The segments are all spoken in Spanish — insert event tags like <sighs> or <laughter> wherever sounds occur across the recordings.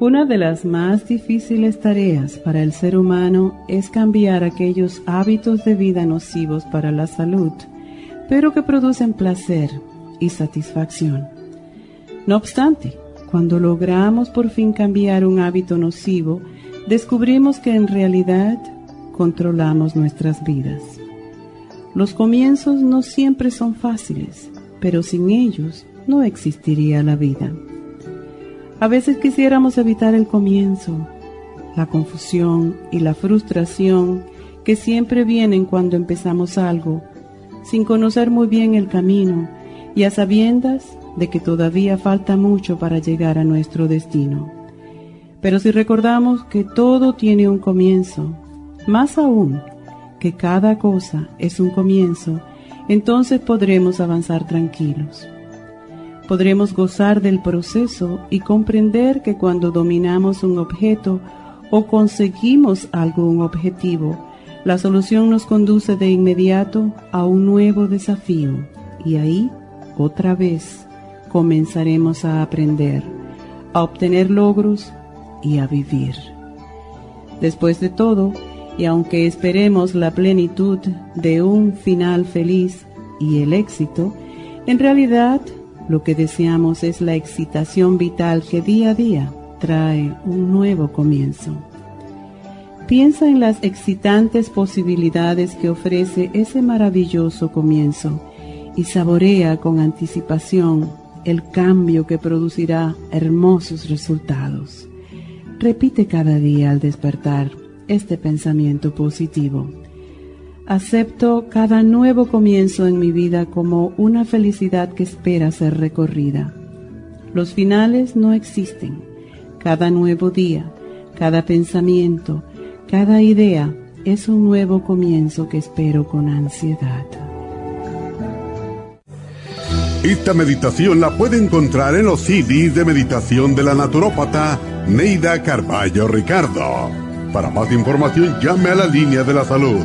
Una de las más difíciles tareas para el ser humano es cambiar aquellos hábitos de vida nocivos para la salud, pero que producen placer y satisfacción. No obstante, cuando logramos por fin cambiar un hábito nocivo, descubrimos que en realidad controlamos nuestras vidas. Los comienzos no siempre son fáciles, pero sin ellos no existiría la vida. A veces quisiéramos evitar el comienzo, la confusión y la frustración que siempre vienen cuando empezamos algo, sin conocer muy bien el camino y a sabiendas de que todavía falta mucho para llegar a nuestro destino. Pero si recordamos que todo tiene un comienzo, más aún que cada cosa es un comienzo, entonces podremos avanzar tranquilos podremos gozar del proceso y comprender que cuando dominamos un objeto o conseguimos algún objetivo, la solución nos conduce de inmediato a un nuevo desafío y ahí, otra vez, comenzaremos a aprender, a obtener logros y a vivir. Después de todo, y aunque esperemos la plenitud de un final feliz y el éxito, en realidad lo que deseamos es la excitación vital que día a día trae un nuevo comienzo. Piensa en las excitantes posibilidades que ofrece ese maravilloso comienzo y saborea con anticipación el cambio que producirá hermosos resultados. Repite cada día al despertar este pensamiento positivo. Acepto cada nuevo comienzo en mi vida como una felicidad que espera ser recorrida. Los finales no existen. Cada nuevo día, cada pensamiento, cada idea es un nuevo comienzo que espero con ansiedad. Esta meditación la puede encontrar en los CDs de meditación de la naturópata Neida Carballo Ricardo. Para más información llame a la línea de la salud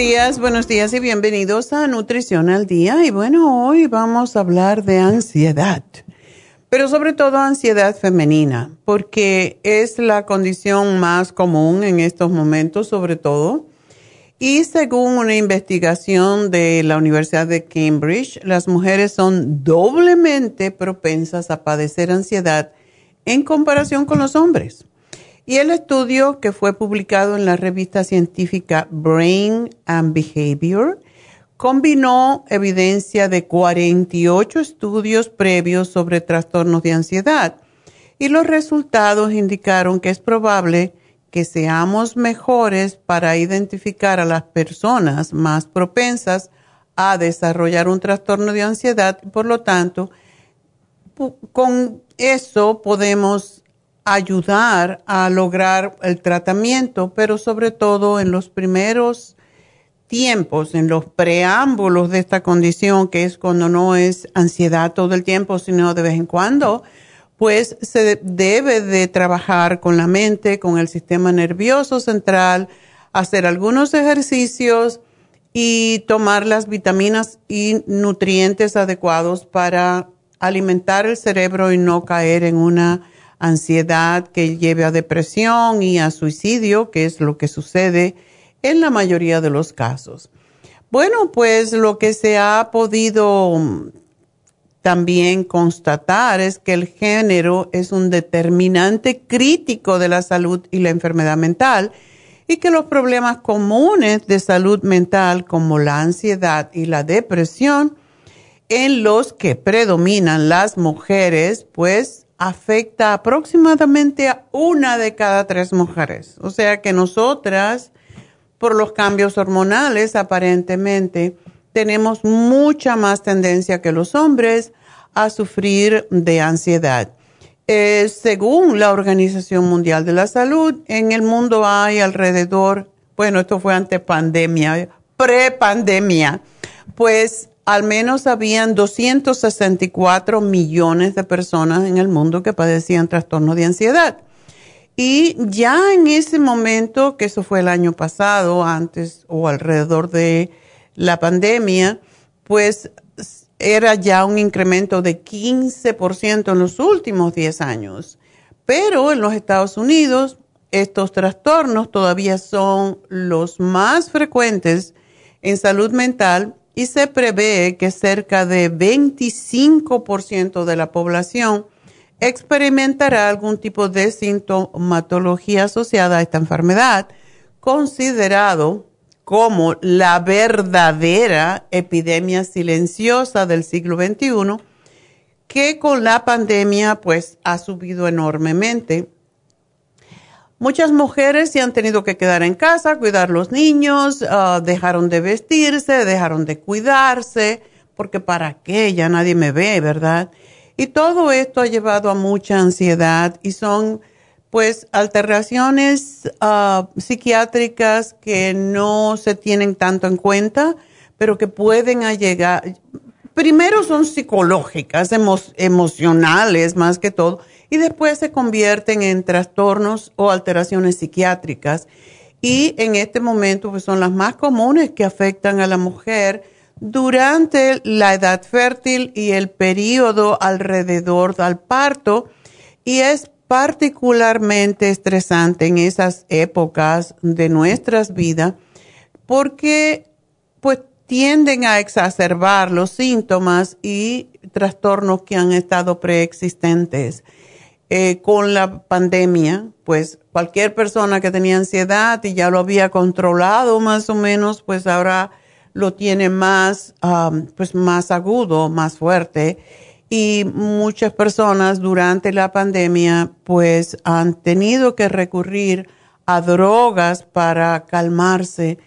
Días, buenos días y bienvenidos a Nutrición al Día. Y bueno, hoy vamos a hablar de ansiedad, pero sobre todo ansiedad femenina, porque es la condición más común en estos momentos, sobre todo. Y según una investigación de la Universidad de Cambridge, las mujeres son doblemente propensas a padecer ansiedad en comparación con los hombres. Y el estudio que fue publicado en la revista científica Brain and Behavior combinó evidencia de 48 estudios previos sobre trastornos de ansiedad y los resultados indicaron que es probable que seamos mejores para identificar a las personas más propensas a desarrollar un trastorno de ansiedad. Por lo tanto, con eso podemos ayudar a lograr el tratamiento, pero sobre todo en los primeros tiempos, en los preámbulos de esta condición, que es cuando no es ansiedad todo el tiempo, sino de vez en cuando, pues se debe de trabajar con la mente, con el sistema nervioso central, hacer algunos ejercicios y tomar las vitaminas y nutrientes adecuados para alimentar el cerebro y no caer en una ansiedad que lleve a depresión y a suicidio, que es lo que sucede en la mayoría de los casos. Bueno, pues lo que se ha podido mm, también constatar es que el género es un determinante crítico de la salud y la enfermedad mental y que los problemas comunes de salud mental como la ansiedad y la depresión en los que predominan las mujeres, pues afecta aproximadamente a una de cada tres mujeres. O sea que nosotras, por los cambios hormonales, aparentemente, tenemos mucha más tendencia que los hombres a sufrir de ansiedad. Eh, según la Organización Mundial de la Salud, en el mundo hay alrededor, bueno, esto fue ante pandemia, pre-pandemia, pues al menos habían 264 millones de personas en el mundo que padecían trastorno de ansiedad. Y ya en ese momento, que eso fue el año pasado, antes o alrededor de la pandemia, pues era ya un incremento de 15% en los últimos 10 años. Pero en los Estados Unidos, estos trastornos todavía son los más frecuentes en salud mental y se prevé que cerca de 25% de la población experimentará algún tipo de sintomatología asociada a esta enfermedad, considerado como la verdadera epidemia silenciosa del siglo XXI, que con la pandemia pues ha subido enormemente Muchas mujeres se han tenido que quedar en casa, cuidar los niños, ah, dejaron de vestirse, dejaron de cuidarse, porque para qué, ya nadie me ve, ¿verdad? Y todo esto ha llevado a mucha ansiedad y son pues alteraciones ah, psiquiátricas que no se tienen tanto en cuenta, pero que pueden llegar, primero son psicológicas, emocionales más que todo, y después se convierten en trastornos o alteraciones psiquiátricas. Y en este momento pues, son las más comunes que afectan a la mujer durante la edad fértil y el periodo alrededor del parto. Y es particularmente estresante en esas épocas de nuestras vidas porque pues tienden a exacerbar los síntomas y trastornos que han estado preexistentes. Eh, con la pandemia, pues cualquier persona que tenía ansiedad y ya lo había controlado más o menos, pues ahora lo tiene más, pues más agudo, más fuerte. Y muchas personas durante la pandemia, pues han tenido que recurrir a drogas para calmarse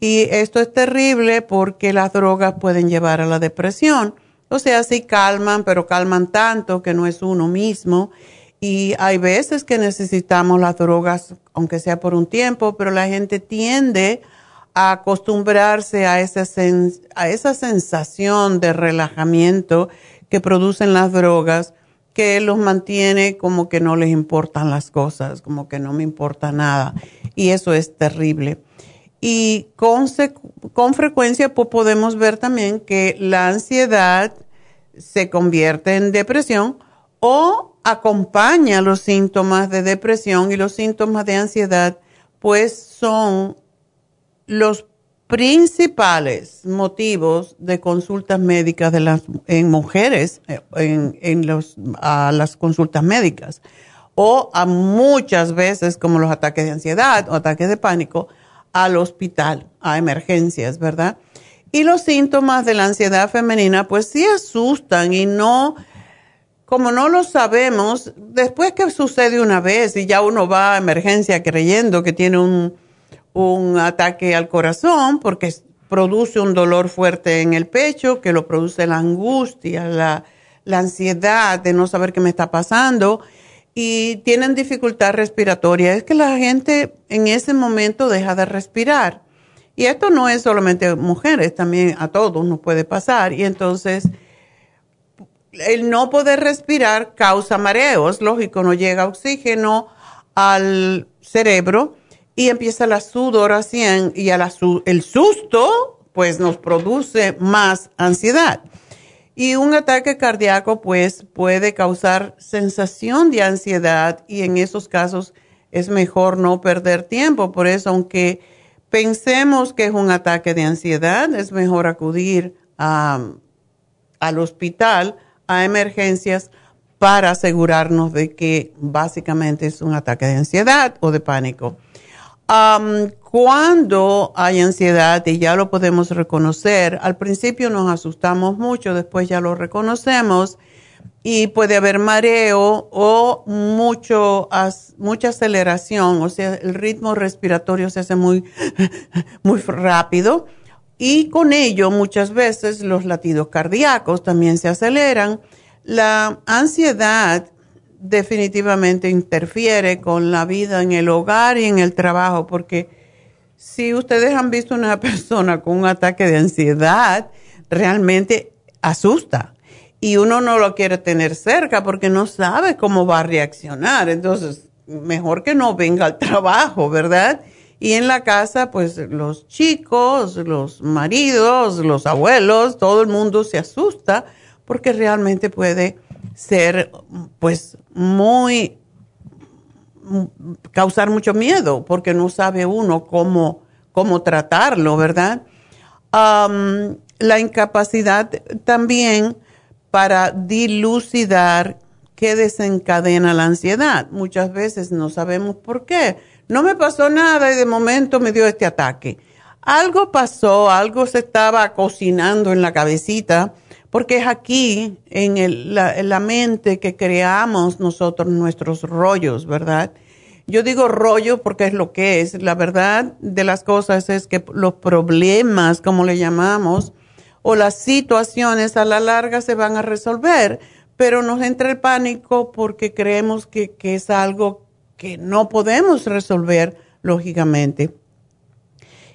Y esto es terrible porque las drogas pueden llevar a la depresión. O sea, sí calman, pero calman tanto que no es uno mismo. Y hay veces que necesitamos las drogas, aunque sea por un tiempo, pero la gente tiende a acostumbrarse a esa, a esa sensación de relajamiento que producen las drogas, que los mantiene como que no les importan las cosas, como que no me importa nada. Y eso es terrible. Y con, con frecuencia podemos ver también que la ansiedad se convierte en depresión o acompaña los síntomas de depresión y los síntomas de ansiedad, pues son los principales motivos de consultas médicas de las, en mujeres, en, en los, a las consultas médicas, o a muchas veces, como los ataques de ansiedad o ataques de pánico, al hospital, a emergencias, ¿verdad? Y los síntomas de la ansiedad femenina, pues sí asustan y no, como no lo sabemos, después que sucede una vez y ya uno va a emergencia creyendo que tiene un, un ataque al corazón porque produce un dolor fuerte en el pecho, que lo produce la angustia, la, la ansiedad de no saber qué me está pasando y tienen dificultad respiratoria. Es que la gente en ese momento deja de respirar. Y esto no es solamente mujeres, también a todos nos puede pasar. Y entonces, el no poder respirar causa mareos, lógico, no llega oxígeno al cerebro y empieza la sudoración y a el susto pues nos produce más ansiedad. Y un ataque cardíaco pues puede causar sensación de ansiedad y en esos casos es mejor no perder tiempo. Por eso aunque pensemos que es un ataque de ansiedad, es mejor acudir al hospital, a emergencias, para asegurarnos de que básicamente es un ataque de ansiedad o de pánico. Cuando hay ansiedad y ya lo podemos reconocer, al principio nos asustamos mucho, después ya lo reconocemos y puede haber mareo o mucho, mucha aceleración, o sea, el ritmo respiratorio se hace muy, <laughs> muy rápido y con ello muchas veces los latidos cardíacos también se aceleran. La ansiedad definitivamente interfiere con la vida en el hogar y en el trabajo, porque si ustedes han visto una <laughs> persona con un ataque de ansiedad, realmente asusta y uno no lo quiere tener cerca porque no sabe cómo va a reaccionar. Entonces, mejor que no venga al <laughs> trabajo, ¿verdad? Y en la casa, pues los chicos, los maridos, los abuelos, todo el mundo se asusta porque realmente puede ser pues muy causar mucho miedo porque no sabe uno cómo, cómo tratarlo, ¿verdad? la incapacidad también para dilucidar qué desencadena la ansiedad. Muchas veces no sabemos por qué. No me pasó nada y de momento me dio este ataque. Algo pasó, algo se estaba cocinando en la cabecita porque es aquí, en, la, mente, que creamos nosotros nuestros rollos, ¿verdad? Yo digo rollo porque es lo que es. La verdad de las cosas es que los problemas, como le llamamos, o las situaciones a la larga se van a resolver, pero nos entra el pánico porque creemos que, que es algo que no podemos resolver lógicamente.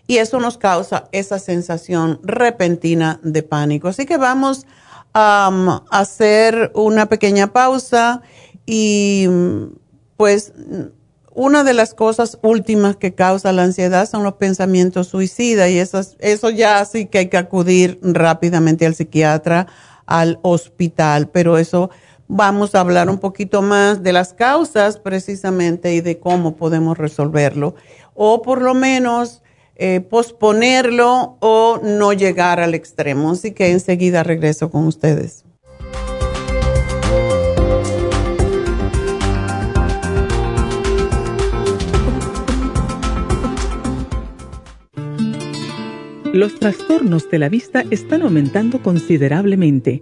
Y eso nos causa esa sensación repentina de pánico. Así que vamos a hacer una pequeña pausa y pues una de las cosas últimas que causa la ansiedad son los pensamientos suicidas y eso ya sí que hay que acudir rápidamente al psiquiatra, al hospital, pero eso vamos a hablar un poquito más de las causas precisamente y de cómo podemos resolverlo o por lo menos eh, posponerlo o no llegar al extremo. Así que enseguida regreso con ustedes. Los trastornos de la vista están aumentando considerablemente.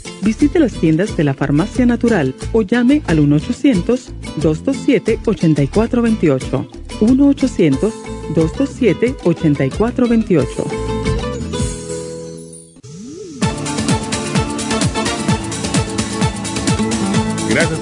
visite las tiendas de la Farmacia Natural o llame al 1-800-227-8428. 1-800-227-8428.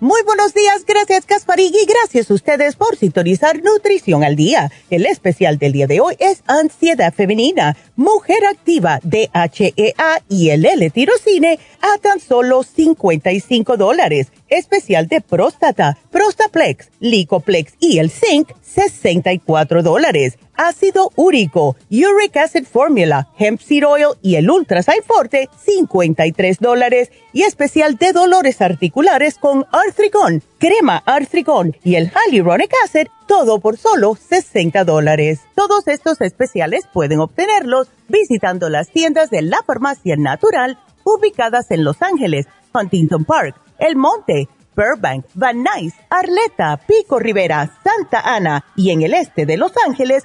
Muy buenos días, gracias Casparig y gracias a ustedes por sintonizar Nutrición al Día. El especial del día de hoy es Ansiedad Femenina, Mujer Activa, DHEA y el L-Tirocine a tan solo 55 dólares. Especial de próstata, Prostaplex, Licoplex y el Zinc, 64 dólares ácido úrico, uric acid formula, hemp seed oil y el Ultra Forte, 53 dólares. Y especial de dolores articulares con Arthrigon, crema Arthrigon y el Hyaluronic acid, todo por solo 60 dólares. Todos estos especiales pueden obtenerlos visitando las tiendas de la farmacia natural ubicadas en Los Ángeles, Huntington Park, El Monte, Burbank, Van Nuys, Arleta, Pico Rivera, Santa Ana y en el este de Los Ángeles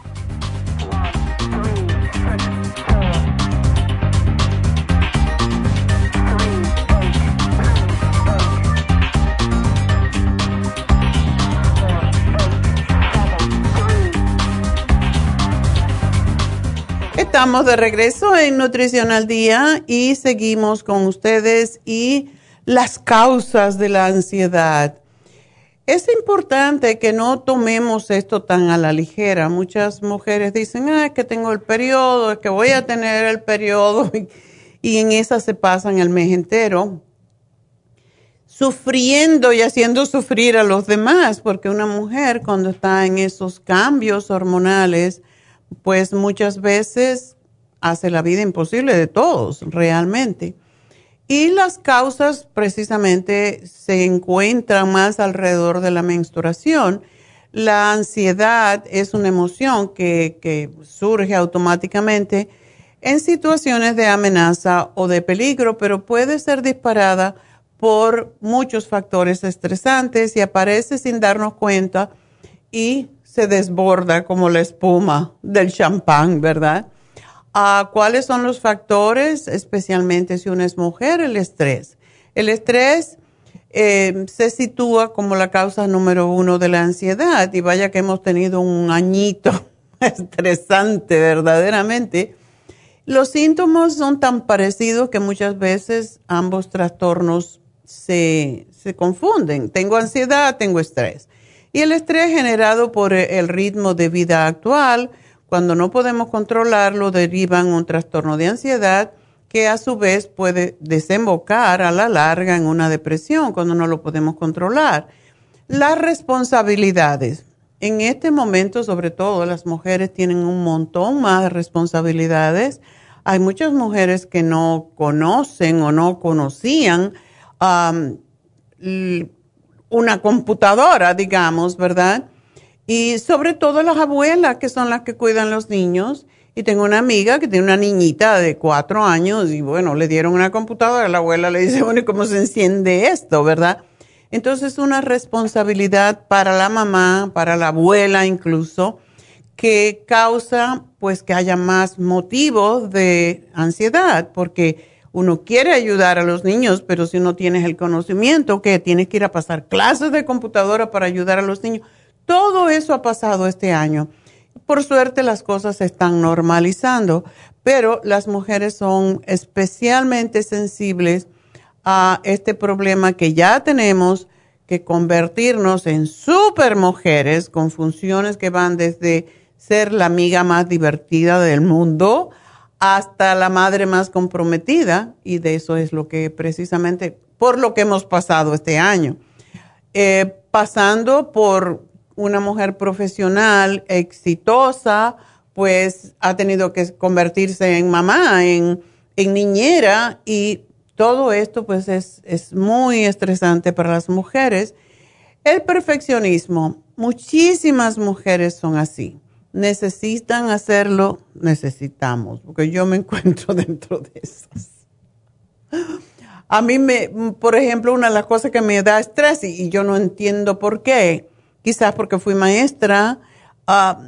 Estamos de regreso en Nutrición al Día y seguimos con ustedes y las causas de la ansiedad. Es importante que no tomemos esto tan a la ligera. Muchas mujeres dicen, ah, es que tengo el periodo, es que voy a tener el periodo <laughs> y en esa se pasan el mes entero sufriendo y haciendo sufrir a los demás, porque una mujer cuando está en esos cambios hormonales, pues muchas veces hace la vida imposible de todos, realmente. Y las causas precisamente se encuentran más alrededor de la menstruación. La ansiedad es una emoción que, que, surge automáticamente en situaciones de amenaza o de peligro, pero puede ser disparada por muchos factores estresantes y aparece sin darnos cuenta y se desborda como la espuma del champán, ¿verdad? Ah, ¿Cuáles son los factores, especialmente si una es mujer? El estrés. El estrés eh, se sitúa como la causa número uno de la ansiedad y vaya que hemos tenido un añito <laughs> estresante verdaderamente. Los síntomas son tan parecidos que muchas veces ambos trastornos se, se confunden. Tengo ansiedad, tengo estrés. Y el estrés generado por el ritmo de vida actual, cuando no podemos controlarlo, deriva en un trastorno de ansiedad que a su vez puede desembocar a la larga en una depresión cuando no lo podemos controlar. Las responsabilidades. En este momento, sobre todo, las mujeres tienen un montón más de responsabilidades. Hay muchas mujeres que no conocen o no conocían una computadora, digamos, ¿verdad? Y sobre todo las abuelas, que son las que cuidan los niños. Y tengo una amiga que tiene una niñita de cuatro años y bueno, le dieron una computadora. La abuela le dice, <laughs> bueno, ¿y cómo se enciende esto, verdad? Entonces, una responsabilidad para la mamá, para la abuela incluso, que causa pues que haya más motivos de ansiedad, porque uno quiere ayudar a los niños, pero si no tienes el conocimiento, que tienes que ir a pasar clases de computadora para ayudar a los niños. Todo eso ha pasado este año. Por suerte las cosas se están normalizando, pero las mujeres son especialmente sensibles a este problema que ya tenemos, que convertirnos en super mujeres con funciones que van desde ser la amiga más divertida del mundo hasta la madre más comprometida y de eso es lo que precisamente por lo que hemos pasado este año. Eh, pasando por una mujer profesional exitosa, pues ha tenido que convertirse en mamá, en, niñera y todo esto pues es, es muy estresante para las mujeres. El perfeccionismo, muchísimas mujeres son así. Necesitan hacerlo, necesitamos, porque yo me <laughs> encuentro dentro de esas. A mí me, por ejemplo, una de las cosas que me da estrés y, yo no entiendo por qué, quizás porque fui maestra, ah,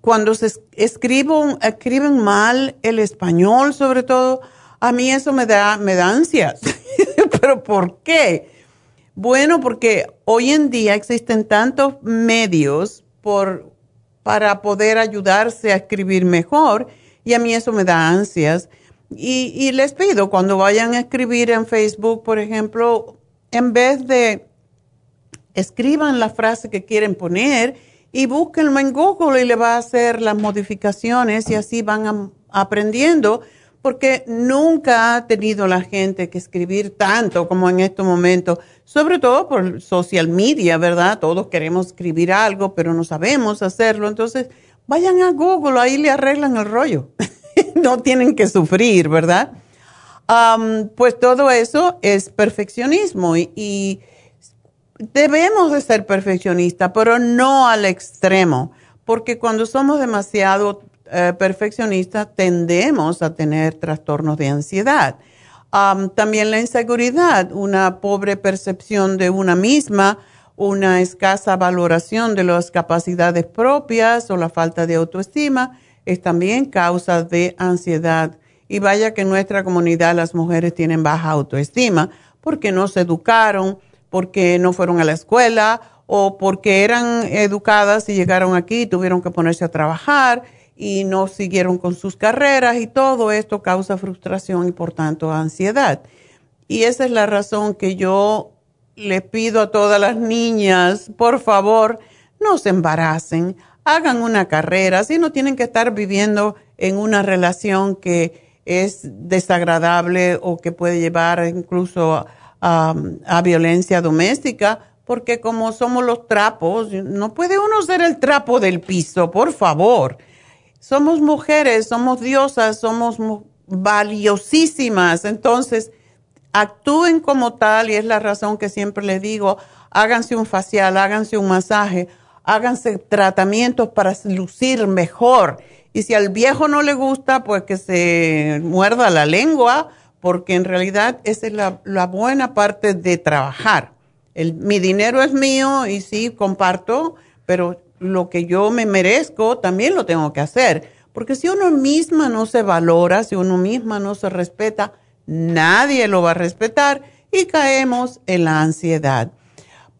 cuando se escribo, escriben mal el español sobre todo, a mí eso me da, me da ansias. <laughs> ¿Pero por qué? Bueno, porque hoy en día existen tantos medios por, para poder ayudarse a escribir mejor y a mí eso me da ansias. Y, les pido, cuando vayan a escribir en Facebook, por ejemplo, en vez de escriban la frase que quieren poner y búsquenlo en Google y le va a hacer las modificaciones y así van aprendiendo, porque nunca ha tenido la gente que escribir tanto como en este momento, sobre todo por social media, ¿verdad? Todos queremos escribir algo, pero no sabemos hacerlo. Entonces, vayan a Google, ahí le arreglan el rollo. <laughs> no tienen que sufrir, ¿verdad? pues todo eso es perfeccionismo y, debemos de ser perfeccionistas, pero no al extremo, porque cuando somos demasiado eh, perfeccionistas tendemos a tener trastornos de ansiedad. también la inseguridad, una pobre percepción de una misma, una escasa valoración de las capacidades propias o la falta de autoestima es también causa de ansiedad. Y vaya que en nuestra comunidad las mujeres tienen baja autoestima porque no se educaron, porque no fueron a la escuela o porque eran educadas y llegaron aquí y tuvieron que ponerse a trabajar y no siguieron con sus carreras y todo esto causa frustración y por tanto ansiedad. Y esa es la razón que yo le pido a todas las niñas, por favor, no se embaracen hagan una carrera, si no tienen que estar viviendo en una relación que es desagradable o que puede llevar incluso a, violencia doméstica, porque como somos los trapos, no puede uno ser el trapo del piso, por favor. Somos mujeres, somos diosas, somos valiosísimas, entonces actúen como tal y es la razón que siempre les digo, háganse un facial, háganse un masaje háganse tratamientos para lucir mejor. Y si al viejo no le gusta, pues que se muerda la lengua, porque en realidad esa es la, buena parte de trabajar. Mi dinero es mío y sí, comparto, pero lo que yo me merezco también lo tengo que hacer. Porque si uno misma no se valora, si uno misma no se respeta, nadie lo va a respetar y caemos en la ansiedad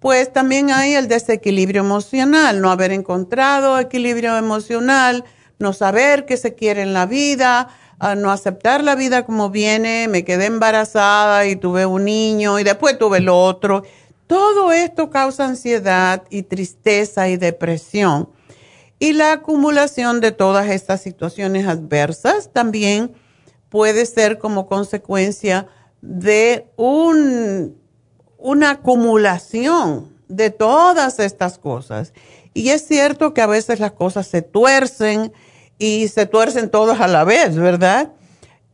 pues también hay el desequilibrio emocional, no haber encontrado equilibrio emocional, no saber qué se quiere en la vida, no aceptar la vida como viene, me quedé embarazada y tuve un niño y después tuve el otro. Todo esto causa ansiedad y tristeza y depresión. Y la acumulación de todas estas situaciones adversas también puede ser como consecuencia de un una acumulación de todas estas cosas. Y es cierto que a veces las cosas se tuercen y se tuercen todas a la vez, ¿verdad?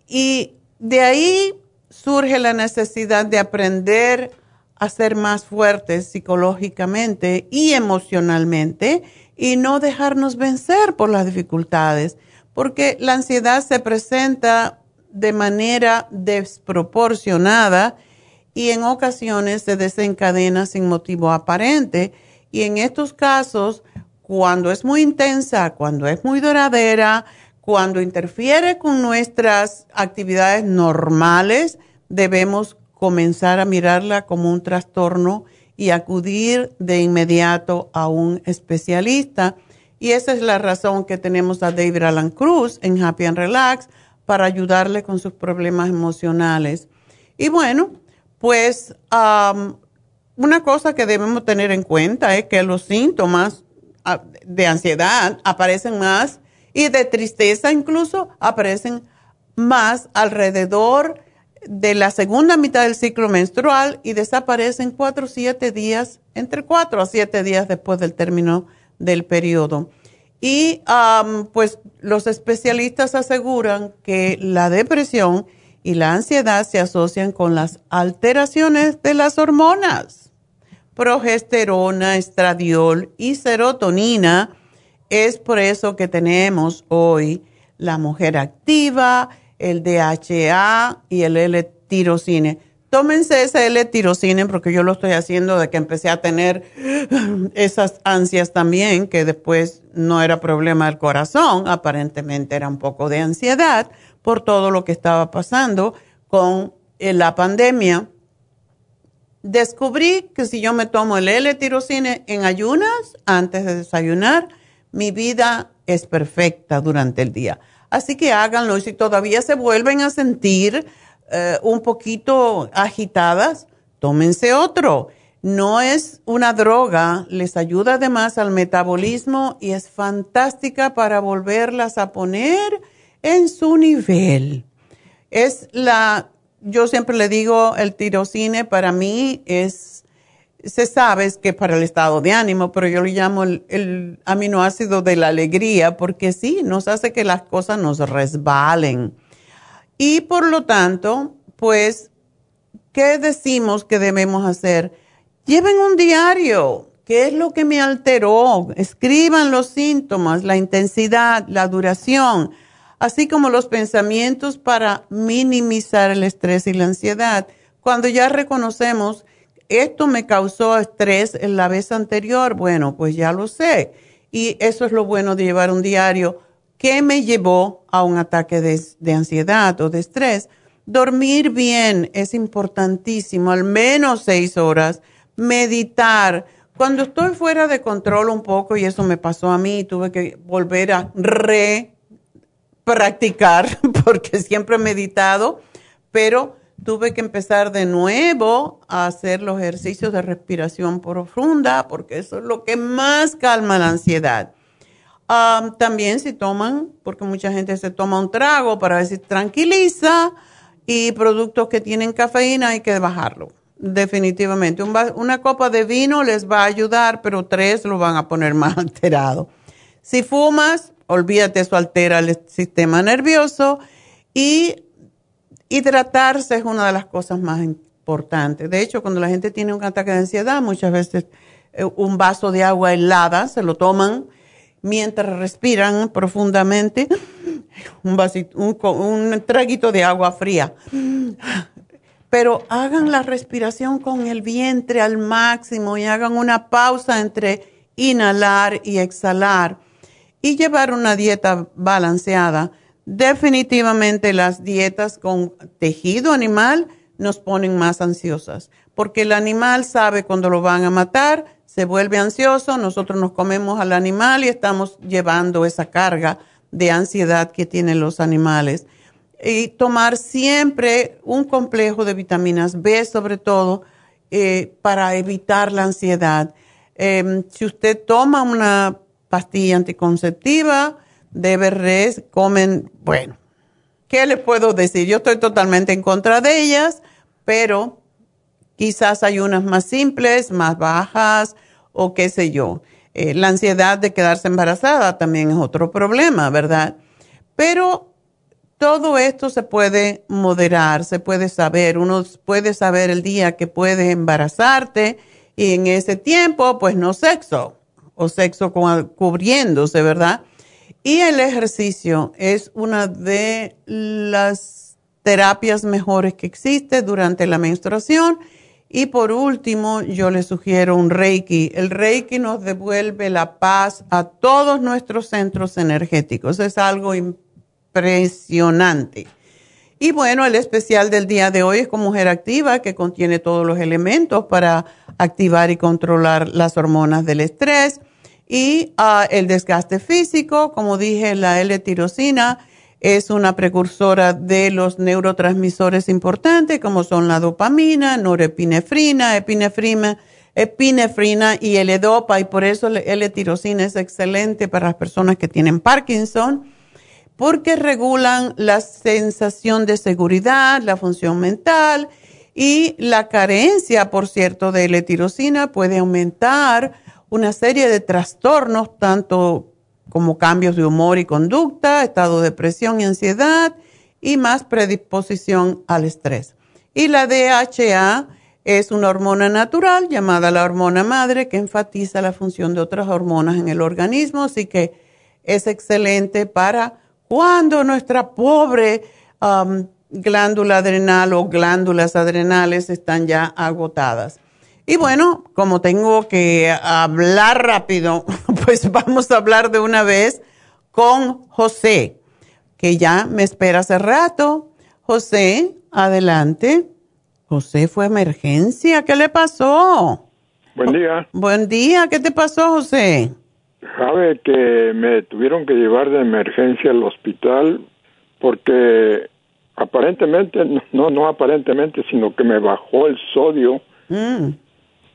Y de ahí surge la necesidad de aprender a ser más fuertes psicológicamente y emocionalmente y no dejarnos vencer por las dificultades, porque la ansiedad se presenta de manera desproporcionada y en ocasiones se desencadena sin motivo aparente. Y en estos casos, cuando es muy intensa, cuando es muy duradera, cuando interfiere con nuestras actividades normales, debemos comenzar a mirarla como un trastorno y acudir de inmediato a un especialista. Y esa es la razón que tenemos a David Alan Cruz en Happy and Relax para ayudarle con sus problemas emocionales. Y bueno, pues una cosa que debemos tener en cuenta es que los síntomas ah, de ansiedad aparecen más y de tristeza incluso aparecen más alrededor de la segunda mitad del ciclo menstrual y desaparecen cuatro o siete días, entre cuatro a siete días después del término del periodo. Y pues los especialistas aseguran que la depresión y la ansiedad se asocian con las alteraciones de las hormonas. Progesterona, estradiol y serotonina. Es por eso que tenemos hoy la mujer activa, el DHA y el L-tirocine. Tómense ese L-tirocine porque yo lo estoy haciendo de que empecé a tener <sighs> esas ansias también, que después no era problema del corazón, aparentemente era un poco de ansiedad por todo lo que estaba pasando con eh, la pandemia. Descubrí que si yo me tomo el L-tirocine en ayunas, antes de desayunar, mi vida es perfecta durante el día. Así que háganlo y si todavía se vuelven a sentir eh, un poquito agitadas, tómense otro. No es una droga, les ayuda además al metabolismo y es fantástica para volverlas a poner en su nivel. Es la, yo siempre le digo, el tirocine para mí es se sabe que para el estado de ánimo, pero yo lo llamo el, aminoácido de la alegría porque sí, nos hace que las cosas nos resbalen. Y por lo tanto, pues, ¿qué decimos que debemos hacer? Lleven un diario. ¿Qué es lo que me alteró? Escriban los síntomas, la intensidad, la duración, así como los pensamientos para minimizar el estrés y la ansiedad. Cuando ya reconocemos esto me causó estrés en la vez anterior, bueno, pues ya lo sé. Y eso es lo bueno de llevar un diario. ¿Qué me llevó a un ataque de, ansiedad o de estrés? Dormir bien es importantísimo, al menos seis horas. Meditar. Cuando estoy fuera de control un poco, y eso me pasó a mí, tuve que volver a re practicar, <laughs> porque siempre he meditado, pero tuve que empezar de nuevo a hacer los ejercicios de respiración profunda, porque eso es lo que más calma la ansiedad. también si toman, porque mucha gente se toma un trago para ver si tranquiliza, y productos que tienen cafeína hay que bajarlo, definitivamente. una copa de vino les va a ayudar, pero tres lo van a poner <laughs> más alterado. Si fumas, olvídate, eso altera el sistema nervioso y Hidratarse es una de las cosas más importantes. De hecho, cuando la gente tiene un ataque de ansiedad, muchas veces eh, un vaso de agua helada se lo toman mientras respiran profundamente, <laughs> un, un traguito de agua fría. Pero hagan la respiración con el vientre al máximo y hagan una pausa entre inhalar y exhalar y llevar una dieta balanceada Definitivamente las dietas con tejido animal nos ponen más ansiosas, porque el animal sabe cuando lo van a matar, se vuelve ansioso, nosotros nos comemos al animal y estamos llevando esa carga de ansiedad que tienen los animales. Y tomar siempre un complejo de vitaminas B sobre todo eh, para evitar la ansiedad. Em, si usted toma una pastilla anticonceptiva, de comen, bueno, ¿qué les puedo decir? Yo estoy totalmente en contra de ellas, pero quizás hay unas más simples, más bajas o qué sé yo. Eh, la ansiedad de quedarse embarazada también es otro problema, ¿verdad? Pero todo esto se puede moderar, se puede saber, uno puede saber el día que puedes embarazarte y en ese tiempo, pues no sexo o sexo cubriéndose, ¿verdad? Y el ejercicio es una de las terapias mejores que existe durante la menstruación. Y por último, yo le sugiero un Reiki. El Reiki nos devuelve la paz a todos nuestros centros energéticos. Es algo impresionante. Y bueno, el especial del día de hoy es con Mujer Activa, que contiene todos los elementos para activar y controlar las hormonas del estrés y ah, el desgaste físico, como dije, la L-tirosina, es una precursora de los neurotransmisores importantes como son la dopamina, norepinefrina, epinefrina, epinefrina y L-Dopa y por eso el L-tirosina es excelente para las personas que tienen Parkinson porque regulan la sensación de seguridad, la función mental y la carencia, por cierto, de L-tirosina puede aumentar una serie de trastornos, tanto como cambios de humor y conducta, estado de depresión y ansiedad y más predisposición al estrés. Y la DHA es una hormona natural llamada la hormona madre que enfatiza la función de otras hormonas en el organismo, así que es excelente para cuando nuestra pobre glándula adrenal o glándulas adrenales están ya agotadas. Y bueno, como tengo que hablar rápido, <laughs> pues vamos a hablar de una vez con José, que ya me espera hace rato. José, adelante. José fue emergencia. ¿Qué le pasó? Buen día. Buen día. ¿Qué te pasó, José? Sabe que me tuvieron que llevar de emergencia al hospital porque aparentemente, no, no aparentemente, sino que me bajó el sodio. Mm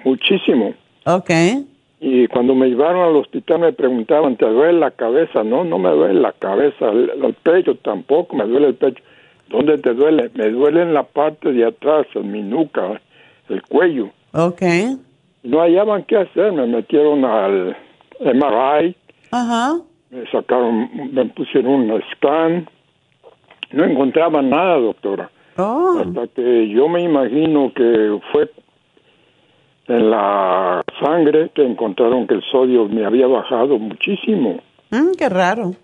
muchísimo. Ok. Y cuando me llevaron al hospital me preguntaban, ¿te duele la cabeza? No, no me duele la cabeza, el, pecho tampoco, me duele el pecho. ¿Dónde te duele? Me duele en la parte de atrás, en mi nuca, el cuello. Ok. No hallaban qué hacer, me metieron al MRI. Ajá. Me sacaron, me pusieron un scan. No encontraban nada, doctora. Oh. Hasta que yo me imagino que fue en la sangre que encontraron que el sodio me había bajado muchísimo. Mm, qué raro.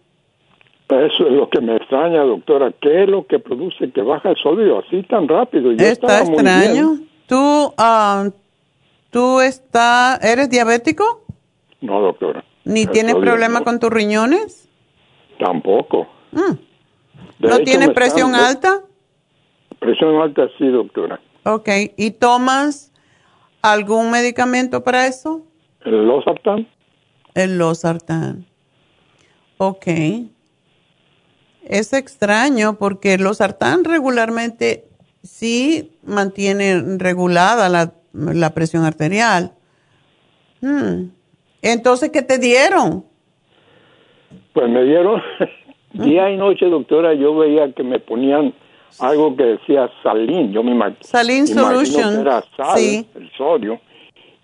Eso es lo que me extraña, doctora. ¿Qué es lo que produce que baja el sodio así tan rápido? Está extraño. ¿Tú, uh, ¿Tú está, eres diabético? No, doctora. ¿Ni tienes problema con tus riñones? Tampoco. Mm. ¿No tienes presión alta? Presión alta sí, doctora. Ok. ¿Y tomas ¿Algún medicamento para eso? El losartán. El losartán. Ok. Es extraño porque el losartán regularmente sí mantiene regulada la, presión arterial. Hmm. Entonces, ¿qué te dieron? Pues me dieron <laughs> día y noche, doctora, yo veía que me ponían algo que decía Salín, yo me imagino. Salín Solution. Era sal, el sodio,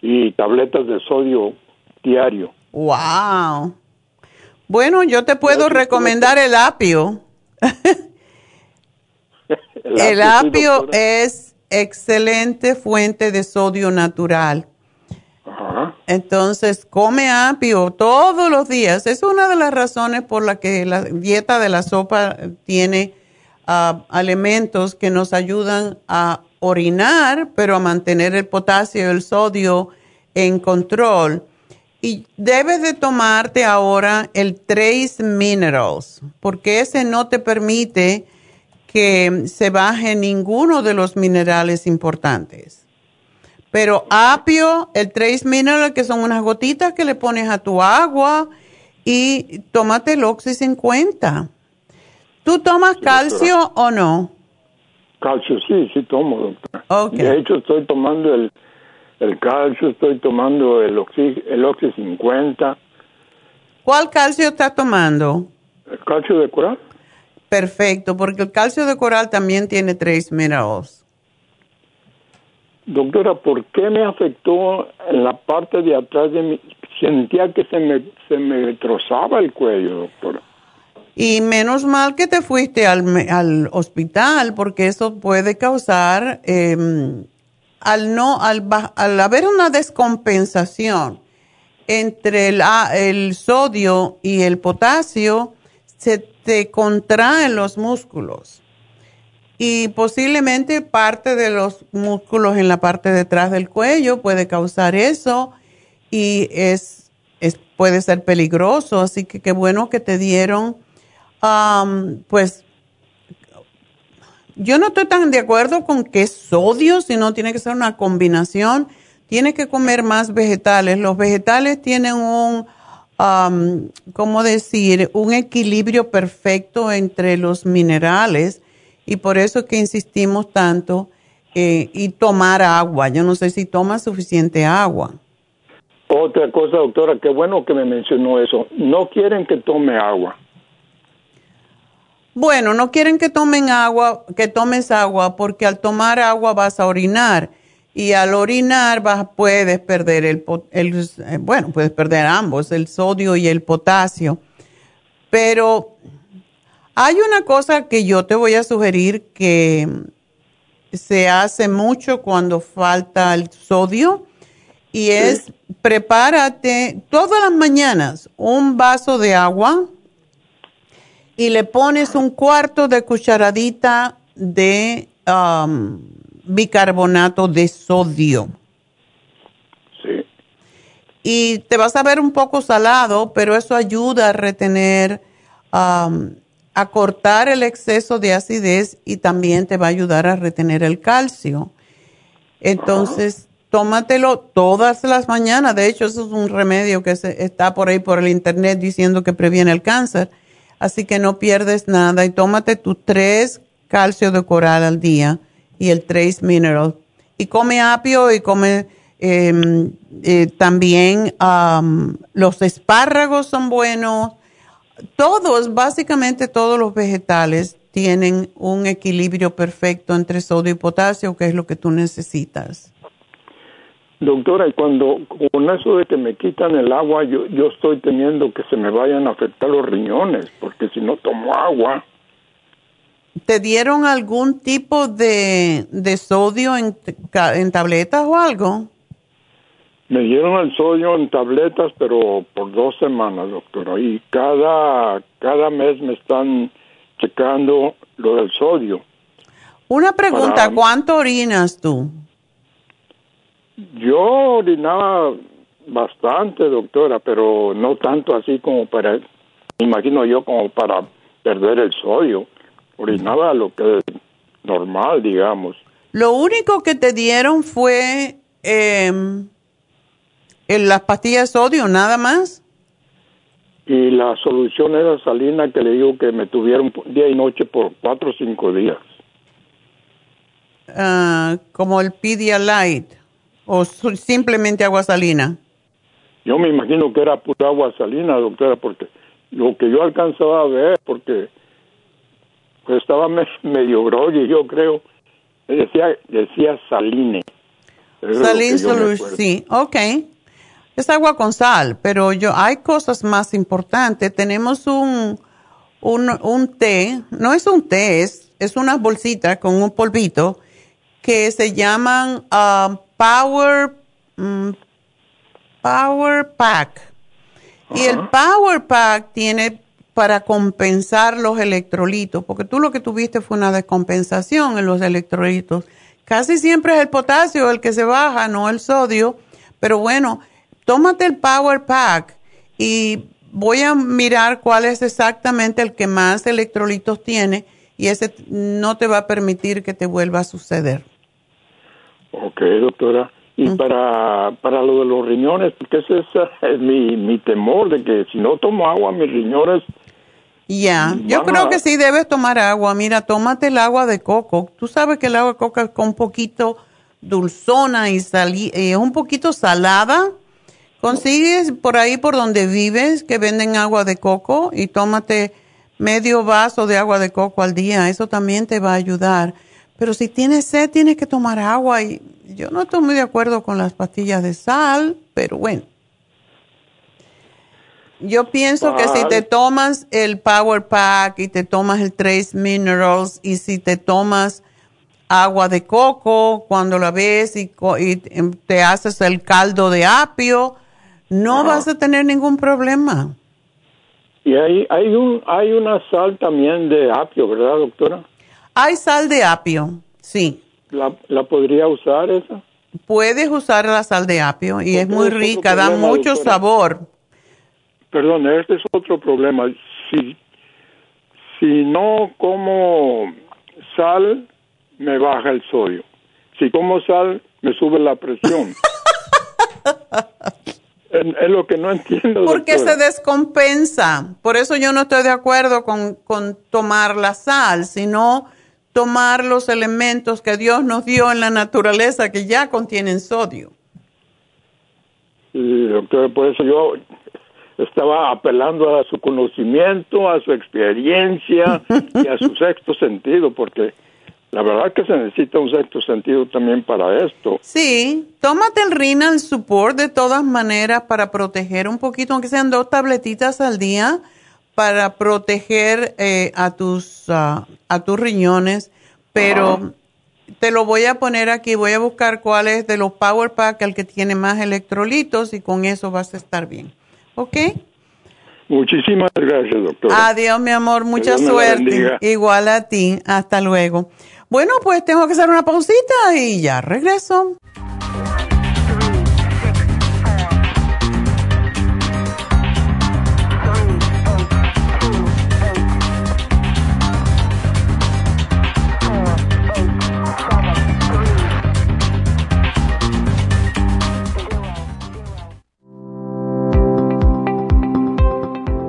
y tabletas de sodio diario. Wow. Bueno, yo te puedo recomendar el apio. <laughs> el apio, es excelente fuente de sodio natural. Ajá. Entonces, come apio todos los días. Es una de las razones por la que la dieta de la sopa tiene alimentos que nos ayudan a orinar, pero a mantener el potasio y el sodio en control. Y debes de tomarte ahora el Trace Minerals, porque ese no te permite que se baje ninguno de los minerales importantes. Pero apio, el Trace Mineral, que son unas gotitas que le pones a tu agua, y tómate el Oxy 50 ¿Tú tomas calcio o no? Calcio sí, sí tomo, doctora. Okay. De hecho, estoy tomando el, el calcio, estoy tomando el Oxy, el Oxy 50. ¿Cuál calcio estás tomando? El calcio de coral. Perfecto, porque el calcio de coral también tiene tres minerales. Doctora, ¿por qué me afectó en la parte de atrás de mi... Sentía que se me, se me trozaba el cuello, doctora. Y menos mal que te fuiste al, hospital, porque eso puede causar, em, al, no, al, al, haber una descompensación entre el, el sodio y el potasio, se te contraen los músculos. Y posiblemente parte de los músculos en la parte detrás del cuello puede causar eso y es, es puede ser peligroso. Así que qué bueno que te dieron pues yo no estoy tan de acuerdo con que es sodio, sino tiene que ser una combinación. Tiene que comer más vegetales. Los vegetales tienen un um, ¿cómo decir?, un equilibrio perfecto entre los minerales y por eso es que insistimos tanto eh, y tomar agua. Yo no sé si toma suficiente agua. Otra cosa, doctora, qué bueno que me mencionó eso. No quieren que tome agua. Bueno, no quieren que tomen agua, que tomes agua, porque al tomar agua vas a orinar y al orinar vas, puedes perder el, el, eh, bueno, puedes perder ambos, el sodio y el potasio. Pero hay una cosa que yo te voy a sugerir que se hace mucho cuando falta el sodio y es prepárate todas las mañanas un vaso de agua y le pones un cuarto de cucharadita de um, bicarbonato de sodio. Sí. Y te vas a ver un poco salado, pero eso ayuda a retener, um, a cortar el exceso de acidez y también te va a ayudar a retener el calcio. Entonces, tómatelo todas las mañanas. De hecho, eso es un remedio que se, está por ahí por el internet diciendo que previene el cáncer así que no pierdes nada y tómate tus tres calcio de coral al día y el trace mineral. Y come apio y come em, eh, también los espárragos son buenos. Todos, básicamente todos los vegetales tienen un equilibrio perfecto entre sodio y potasio, que es lo que tú necesitas. Doctora, y cuando con eso de que me quitan el agua, yo, yo estoy teniendo que se me vayan a afectar los riñones, porque si no tomo agua. ¿Te dieron algún tipo de, de sodio en, en tabletas o algo? Me dieron el sodio en tabletas, pero por dos semanas, doctora. Y cada, cada mes me están checando lo del sodio. Una pregunta, ¿cuánto orinas tú? Yo orinaba bastante, doctora, pero no tanto así como para, me imagino yo, como para perder el sodio. Orinaba lo que es normal, digamos. Lo único que te dieron fue eh, en las pastillas de sodio, nada más. Y la solución era salina que le digo que me tuvieron día y noche por cuatro o cinco días. Ah, como el Pedialyte o simplemente agua salina? Yo me imagino que era pura agua salina, doctora, porque lo que yo alcanzaba a ver, porque pues estaba <laughs> medio groggy, yo creo, decía, decía saline. Saline sí, ok. Es agua con sal, pero yo hay cosas más importantes. Tenemos un, un, un té, no es un té, es, es una bolsita con un polvito que se llaman uh, Power, mm, Power Pack. Y el Power Pack tiene para compensar los electrolitos, porque tú lo que tuviste fue una descompensación en los electrolitos. Casi siempre es el potasio el que se baja, no el sodio. Pero bueno, tómate el Power Pack y voy a mirar cuál es exactamente el que más electrolitos tiene y ese no te va a permitir que te vuelva a suceder. Ok, doctora. Y para, para lo de los riñones, porque ese es, mi, mi temor de que si no tomo agua, mis riñones... Ya, yo creo que sí debes tomar agua. Mira, tómate el agua de coco. Tú sabes que el agua de coco es un poquito dulzona y, y es un poquito salada. Consigues por ahí por donde vives que venden agua de coco y tómate medio vaso de agua de coco al día. Eso también te va a ayudar. Pero si tienes sed, tienes que tomar agua. Y yo no estoy muy de acuerdo con las pastillas de sal, pero bueno. Yo pienso que si te tomas el Power Pack y te tomas el Trace Minerals y si te tomas agua de coco cuando la ves y, em, te haces el caldo de apio, no vas a tener ningún problema. Y hay, hay, un, hay una sal también de apio, ¿verdad, doctora? Hay sal de apio, sí. ¿La, la podría usar esa? Puedes usar la sal de apio y es muy rica, da mucho sabor. Perdón, este es otro problema. Si, si no como sal, me baja el sodio. Si como sal, me sube la presión. <laughs> es lo que no entiendo. Porque se descompensa. Por eso yo no estoy de acuerdo con, con tomar la sal, sino tomar los elementos que Dios nos dio en la naturaleza que ya contienen sodio. Sí, doctor, por eso yo estaba apelando a su conocimiento, a su experiencia y a su <laughs> sexto sentido, porque la verdad que se necesita un sexto sentido también para esto. Sí, tómate el Renal Support de todas maneras para proteger un poquito, aunque sean dos tabletitas al día, para proteger eh, a, tus, a tus riñones, pero te lo voy a poner aquí, voy a buscar cuál es de los Power Pack el que tiene más electrolitos y con eso vas a estar bien. ¿Ok? Muchísimas gracias, doctor. Adiós, mi amor, mucha suerte. Igual a ti, hasta luego. Bueno, pues tengo que hacer una pausita y ya regreso.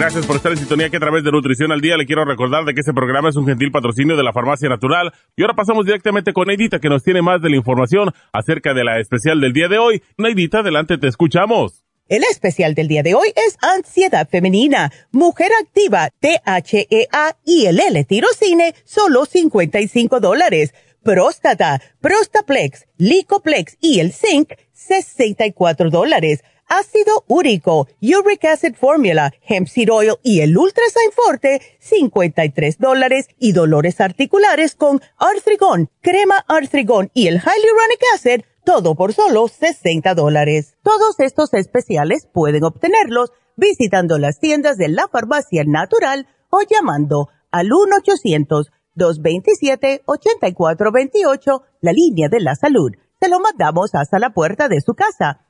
Gracias por estar en sintonía que a través de Nutrición al Día le quiero recordar de que este programa es un gentil patrocinio de la Farmacia Natural. Y ahora pasamos directamente con Neidita que nos tiene más de la información acerca de la especial del día de hoy. Neidita, adelante, te escuchamos. El especial del día de hoy es ansiedad femenina, mujer activa, THEA y el L-tirocine, solo 55 dólares. Próstata, Prostaplex, Licoplex y el Zinc, 64 dólares ácido úrico, uric acid formula, hemp seed oil y el ultrasign forte, 53 dólares y dolores articulares con artrigón, crema artrigón y el hyaluronic acid, todo por solo 60 dólares. Todos estos especiales pueden obtenerlos visitando las tiendas de la farmacia natural o llamando al 1-800-227-8428, la línea de la salud. Se lo mandamos hasta la puerta de su casa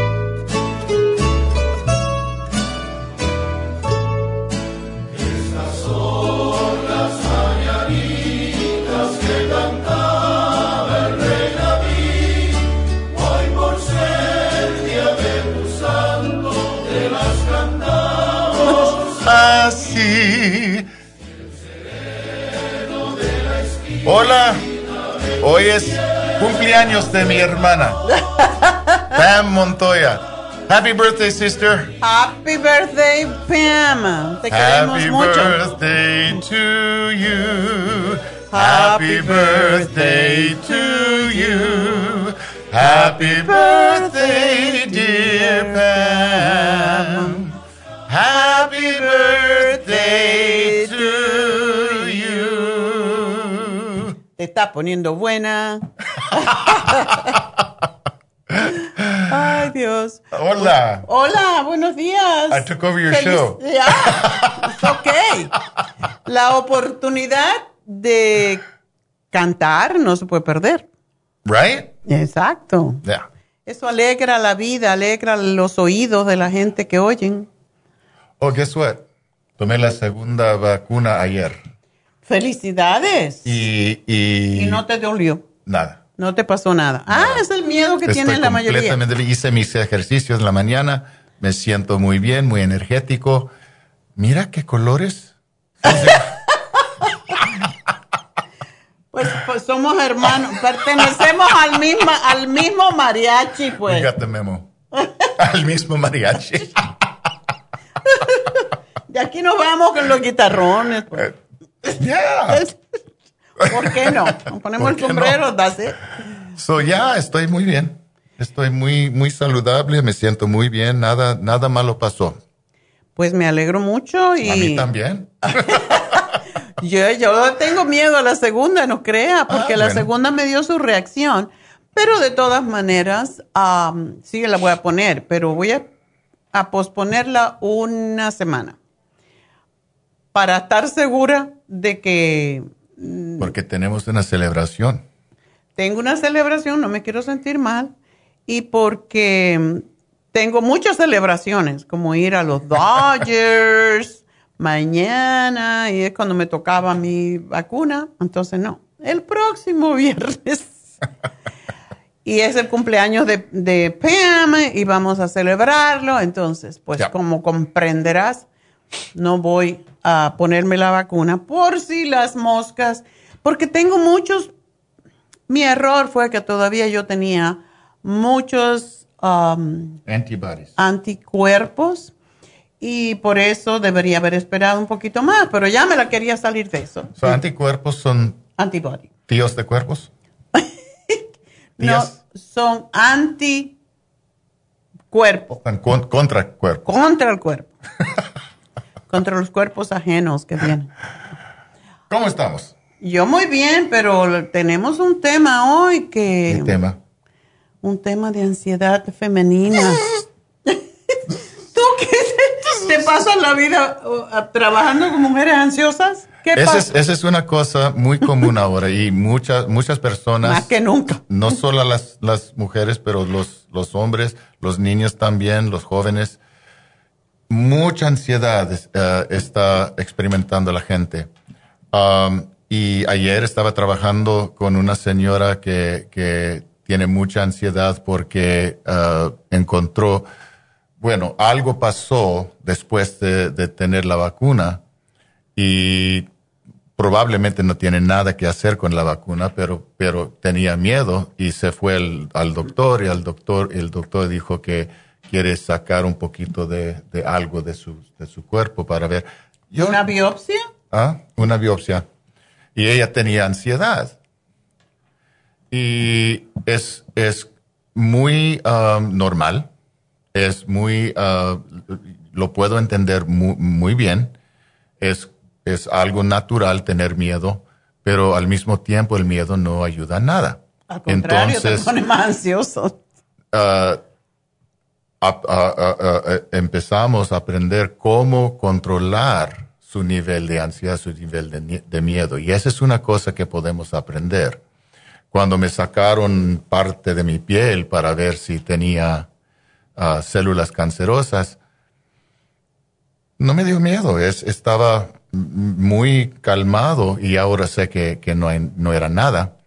Así. Hola, hoy es cumpleaños de mi hermana, Pam Montoya. Happy birthday, sister. Happy birthday, Pam. Te Happy mucho. birthday to you. Happy birthday to you. Happy birthday, dear Pam. Happy birthday to you. Te está poniendo buena. <laughs> Ay, Dios. Hola. Hola, buenos días. I took over your Feliz- show. Okay. La oportunidad de cantar no se puede perder. Right? Exacto. Yeah. Eso alegra la vida, alegra los oídos de la gente que oyen. Oh, guess what? Tomé la segunda vacuna ayer. Felicidades. Y, y, Y no te dolió. nada. No te pasó nada. Ah, es el miedo que tiene la mayoría. completamente- Hice mis ejercicios en la mañana, me siento muy bien, muy energético. Mira qué colores. Pues, pues somos hermanos, pertenecemos al mismo, al mismo mariachi, We pues. got the memo. Al mismo mariachi. De aquí nos vamos con los guitarrones. Pues. Yeah. ¿Por qué no? Nos ponemos ¿Por el no? sombrero, that's it. So ya estoy muy bien. Estoy muy muy saludable, me siento muy bien, nada nada malo pasó. Pues me alegro mucho y A mí también. <laughs> yo, yo tengo miedo a la segunda, no crea, porque Ah, la bueno. segunda me dio su reacción. Pero de todas maneras, am, sí la voy a poner, pero voy a, a posponerla una semana para estar segura de que Porque tenemos una celebración. tengo una celebración, no me quiero sentir mal, y porque mm, tengo muchas celebraciones, como ir a los Dodgers <laughs> mañana, y es cuando me tocaba mi vacuna, entonces no, el próximo <laughs> viernes. Y es el cumpleaños de, de Pam y vamos a celebrarlo, entonces, pues como comprenderás, no voy a ponerme la vacuna por si las moscas, porque tengo muchos mi error fue que todavía yo tenía muchos um, Antibodies. anticuerpos y por eso debería haber esperado un poquito más, pero ya me la quería salir de eso. So, anticuerpos son Antibody. tíos de cuerpos. No, son anticuerpos Están con- contra cuerpos. contra el cuerpo. <laughs> contra los cuerpos ajenos que vienen. ¿Cómo estamos? Yo muy bien, pero tenemos un tema hoy que... ¿Qué tema? Un tema de ansiedad femenina. <laughs> ¿Tú qué te, te pasas la vida uh, trabajando con mujeres ansiosas? ¿Qué Esa es, esa es una cosa muy común ahora y muchas muchas personas, Más que nunca. no solo las, las mujeres, pero los, los hombres, los niños también, los jóvenes, mucha ansiedad eh, está experimentando la gente. Um, y ayer estaba trabajando con una señora que, que tiene mucha ansiedad porque eh, encontró, bueno, algo pasó después de, de tener la vacuna y probablemente no tiene nada que hacer con la vacuna, pero, pero tenía miedo y se fue al- al doctor y al doctor, el doctor dijo que quiere sacar un poquito de, de algo de su, de su cuerpo para ver. Yo, ¿Una biopsia? Ah, una biopsia. Y ella tenía ansiedad. Y es, es muy um, normal, es muy, uh, lo puedo entender muy, muy bien, es, es algo natural tener miedo, pero al mismo tiempo el miedo no ayuda a nada. Al contrario, Entonces, te pone más ansioso. ah, a- a- a- a- a- empezamos a aprender cómo controlar su nivel de ansiedad, su nivel de, de miedo. Y esa es una cosa que podemos aprender. Cuando me sacaron parte de mi piel para ver si tenía ah, células cancerosas, no me dio miedo, es, estaba muy calmado y ahora sé que, que no, hay- no era nada.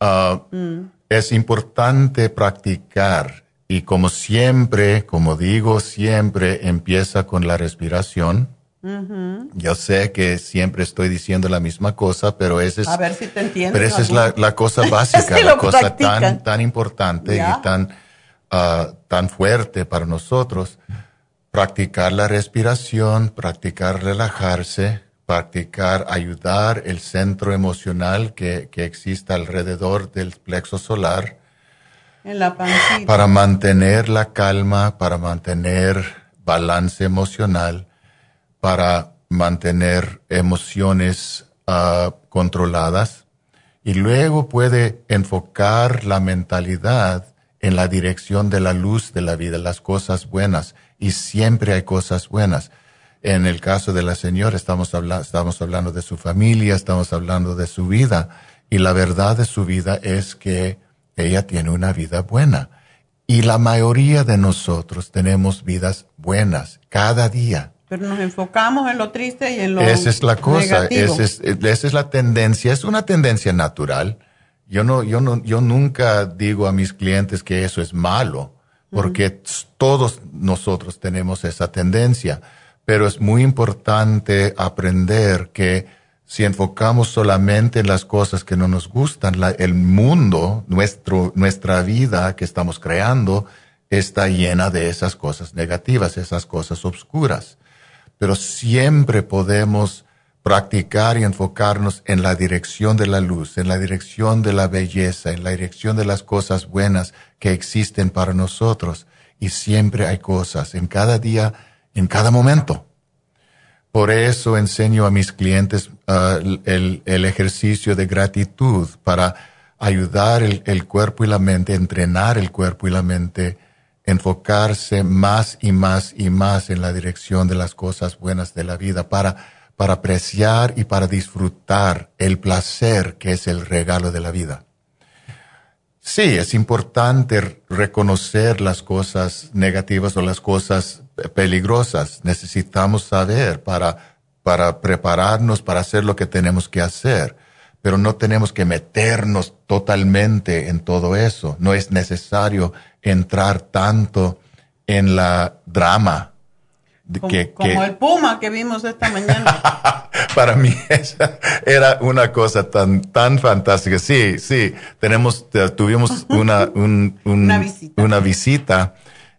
Ah, Es importante practicar y como siempre, como digo, siempre empieza con la respiración. Yo sé que siempre estoy diciendo la misma cosa, pero esa es, A ver si te entiendo. pero esa es la, la cosa <laughs> básica, Si la cosa practican. tan, tan importante Ya. y tan, ah, tan fuerte para nosotros. Practicar la respiración, practicar relajarse, practicar ayudar el centro emocional que, que existe alrededor del plexo solar En la pancita. para mantener la calma, para mantener balance emocional, para mantener emociones ah, controladas y luego puede enfocar la mentalidad en la dirección de la luz de la vida, las cosas buenas y siempre hay cosas buenas. En el caso de la señora estamos, habla- estamos hablando de su familia, estamos hablando de su vida y la verdad de su vida es que ella tiene una vida buena. Y la mayoría de nosotros tenemos vidas buenas cada día. Pero nos enfocamos en lo triste y en lo Esa es la cosa, esa es, esa es la tendencia, es una tendencia natural. Yo no, yo no, yo nunca digo a mis clientes que eso es malo, porque todos nosotros tenemos esa tendencia. Pero es muy importante aprender que si enfocamos solamente en las cosas que no nos gustan, el mundo, nuestro, nuestra vida que estamos creando, está llena de esas cosas negativas, esas cosas obscuras pero siempre podemos practicar y enfocarnos en la dirección de la luz, en la dirección de la belleza, en la dirección de las cosas buenas que existen para nosotros. Y siempre hay cosas, en cada día, en cada momento. Por eso enseño a mis clientes ah, el, ejercicio de gratitud para ayudar el, el cuerpo y la mente, entrenar el cuerpo y la mente, enfocarse más y más y más en la dirección de las cosas buenas de la vida para, para apreciar y para disfrutar el placer que es el regalo de la vida. Sí, es importante reconocer las cosas negativas o las cosas peligrosas. Necesitamos saber para, para prepararnos para hacer lo que tenemos que hacer. Pero no tenemos que meternos totalmente en todo eso. No es necesario entrar tanto en la drama. como, que- como que- el puma que vimos esta mañana. <laughs> para mí esa era una cosa tan tan fantástica. Sí, sí, tenemos te- tuvimos <laughs> una un- un- Una visita. una visita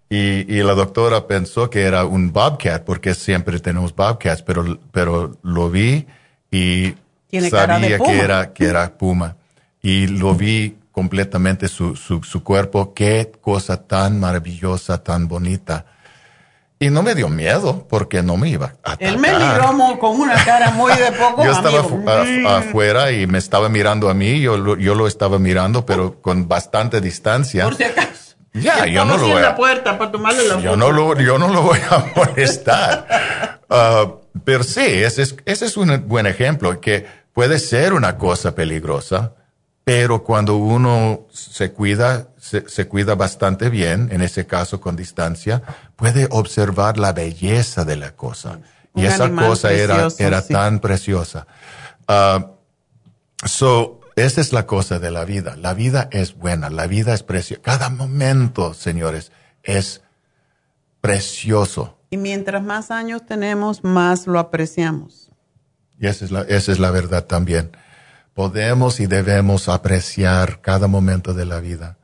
y, y la doctora pensó que era un bobcat porque siempre tenemos bobcats, pero pero lo vi y Tiene sabía que era que era puma y lo vi completamente su, su, su cuerpo. Qué cosa tan maravillosa, tan bonita. Y no me dio miedo porque no me iba a atacar. Él me miró con una cara muy de <laughs> poco Yo estaba afu- afuera y me estaba mirando a mí, yo lo, yo lo estaba mirando, pero con bastante distancia. Por si acaso. Ya, yo no lo voy a- la puerta para tomarle la Yo foto. no lo, yo no lo voy a <laughs> molestar. Ah, pero sí, ese es, ese es un buen ejemplo, que puede ser una cosa peligrosa, pero cuando uno se cuida, se, se cuida bastante bien, en ese caso con distancia, puede observar la belleza de la cosa. Y esa cosa era, precioso, era sí. tan preciosa. Ah, So, esa es la cosa de la vida. La vida es buena, la vida es preciosa. Cada momento, señores, es precioso. Y mientras más años tenemos, más lo apreciamos. Y esa es la, esa es la verdad también. Podemos y debemos apreciar cada momento de la vida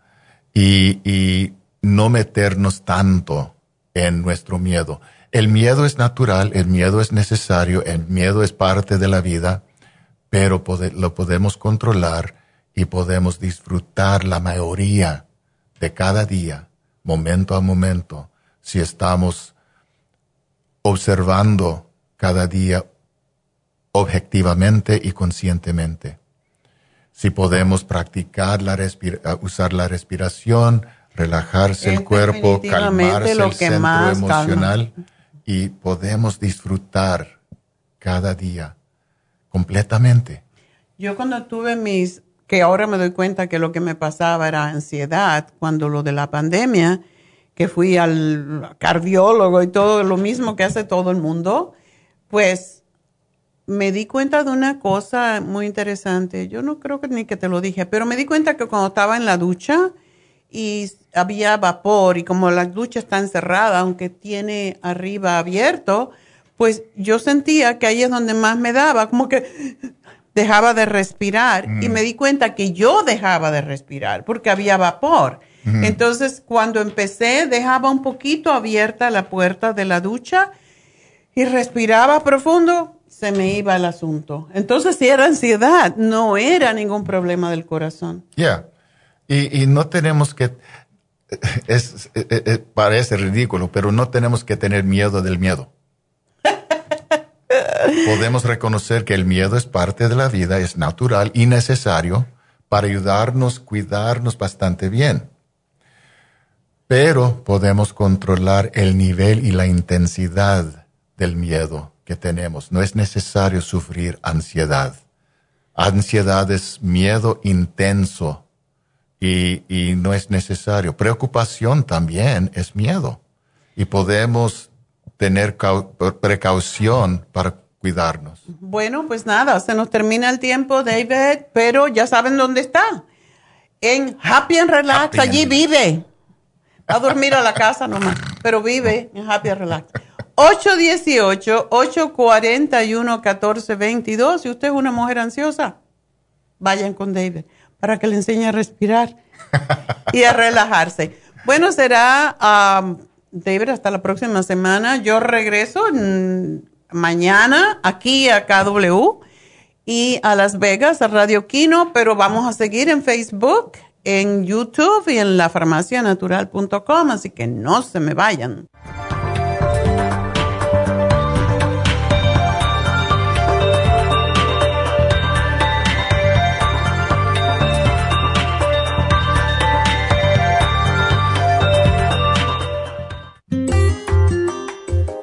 y, y no meternos tanto en nuestro miedo. El miedo es natural, el miedo es necesario, el miedo es parte de la vida, pero pode- lo podemos controlar y podemos disfrutar la mayoría de cada día, momento a momento, si estamos observando cada día objetivamente y conscientemente. Si podemos practicar la respira- usar la respiración, relajarse Es el cuerpo, calmarse lo el que centro más calma. emocional y podemos disfrutar cada día completamente. Yo cuando tuve mis, que ahora me doy cuenta que lo que me pasaba era ansiedad, cuando lo de la pandemia, que fui al cardiólogo y todo lo mismo que hace todo el mundo, pues me di cuenta de una cosa muy interesante. Yo no creo que ni que te lo dije, pero me di cuenta que cuando estaba en la ducha y había vapor y como la ducha está encerrada, aunque tiene arriba abierto, pues yo sentía que ahí es donde más me daba, como que dejaba de respirar y me di cuenta que yo dejaba de respirar porque había vapor. Entonces, cuando empecé, dejaba un poquito abierta la puerta de la ducha y respiraba profundo, se me iba el asunto. Entonces, si era ansiedad, no era ningún problema del corazón. Ya. Y, y no tenemos que, es, parece ridículo, pero no tenemos que tener miedo del miedo. Podemos reconocer que el miedo es parte de la vida, es natural y necesario para ayudarnos, cuidarnos bastante bien. Pero podemos controlar el nivel y la intensidad del miedo que tenemos. No es necesario sufrir ansiedad. Ansiedad es miedo intenso y, y no es necesario. Preocupación también es miedo. Y podemos tener precaución para cuidarnos. Bueno, pues nada, se nos termina el tiempo, David, pero ya saben dónde está. En Happy and Relax, allí vive. Va a dormir a la casa nomás, pero vive en Happy and Relax. 818-841-1422. Si usted es una mujer ansiosa, vayan con David para que le enseñe a respirar y a relajarse. Bueno, será, um, David, hasta la próxima semana. Yo regreso mañana aquí a KW y a Las Vegas, a Radio Kino, pero vamos a seguir en Facebook, en YouTube y en lafarmacianatural.com, así que no se me vayan.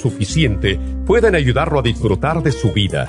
suficiente pueden ayudarlo a disfrutar de su vida.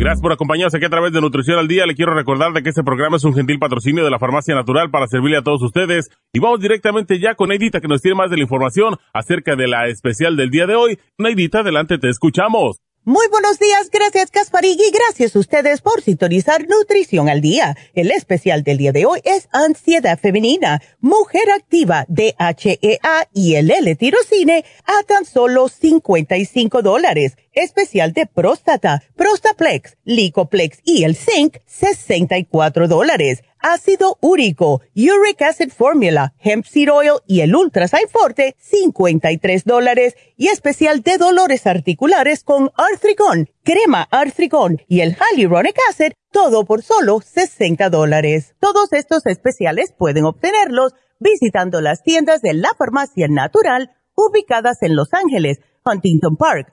Gracias por acompañarnos aquí a través de Nutrición al Día. Le quiero recordar de que este programa es un gentil patrocinio de la Farmacia Natural para servirle a todos ustedes. Y vamos directamente ya con Neidita que nos tiene más de la información acerca de la especial del día de hoy. Neidita, adelante, te escuchamos. Muy buenos días, gracias Gasparigui, gracias a ustedes por sintonizar Nutrición al Día. El especial del día de hoy es Ansiedad Femenina, Mujer Activa, DHEA y el L-Tirocine a tan solo 55 dólares especial de próstata, Prostaplex, Licoplex y el Zinc, 64 dólares. Ácido úrico, Uric Acid Formula, Hemp Seed Oil y el Ultra Forte, 53 dólares. Y especial de dolores articulares con Arthrigon, crema Arthrigon y el Hyaluronic Acid, todo por solo 60 dólares. Todos estos especiales pueden obtenerlos visitando las tiendas de la farmacia natural ubicadas en Los Ángeles, Huntington Park,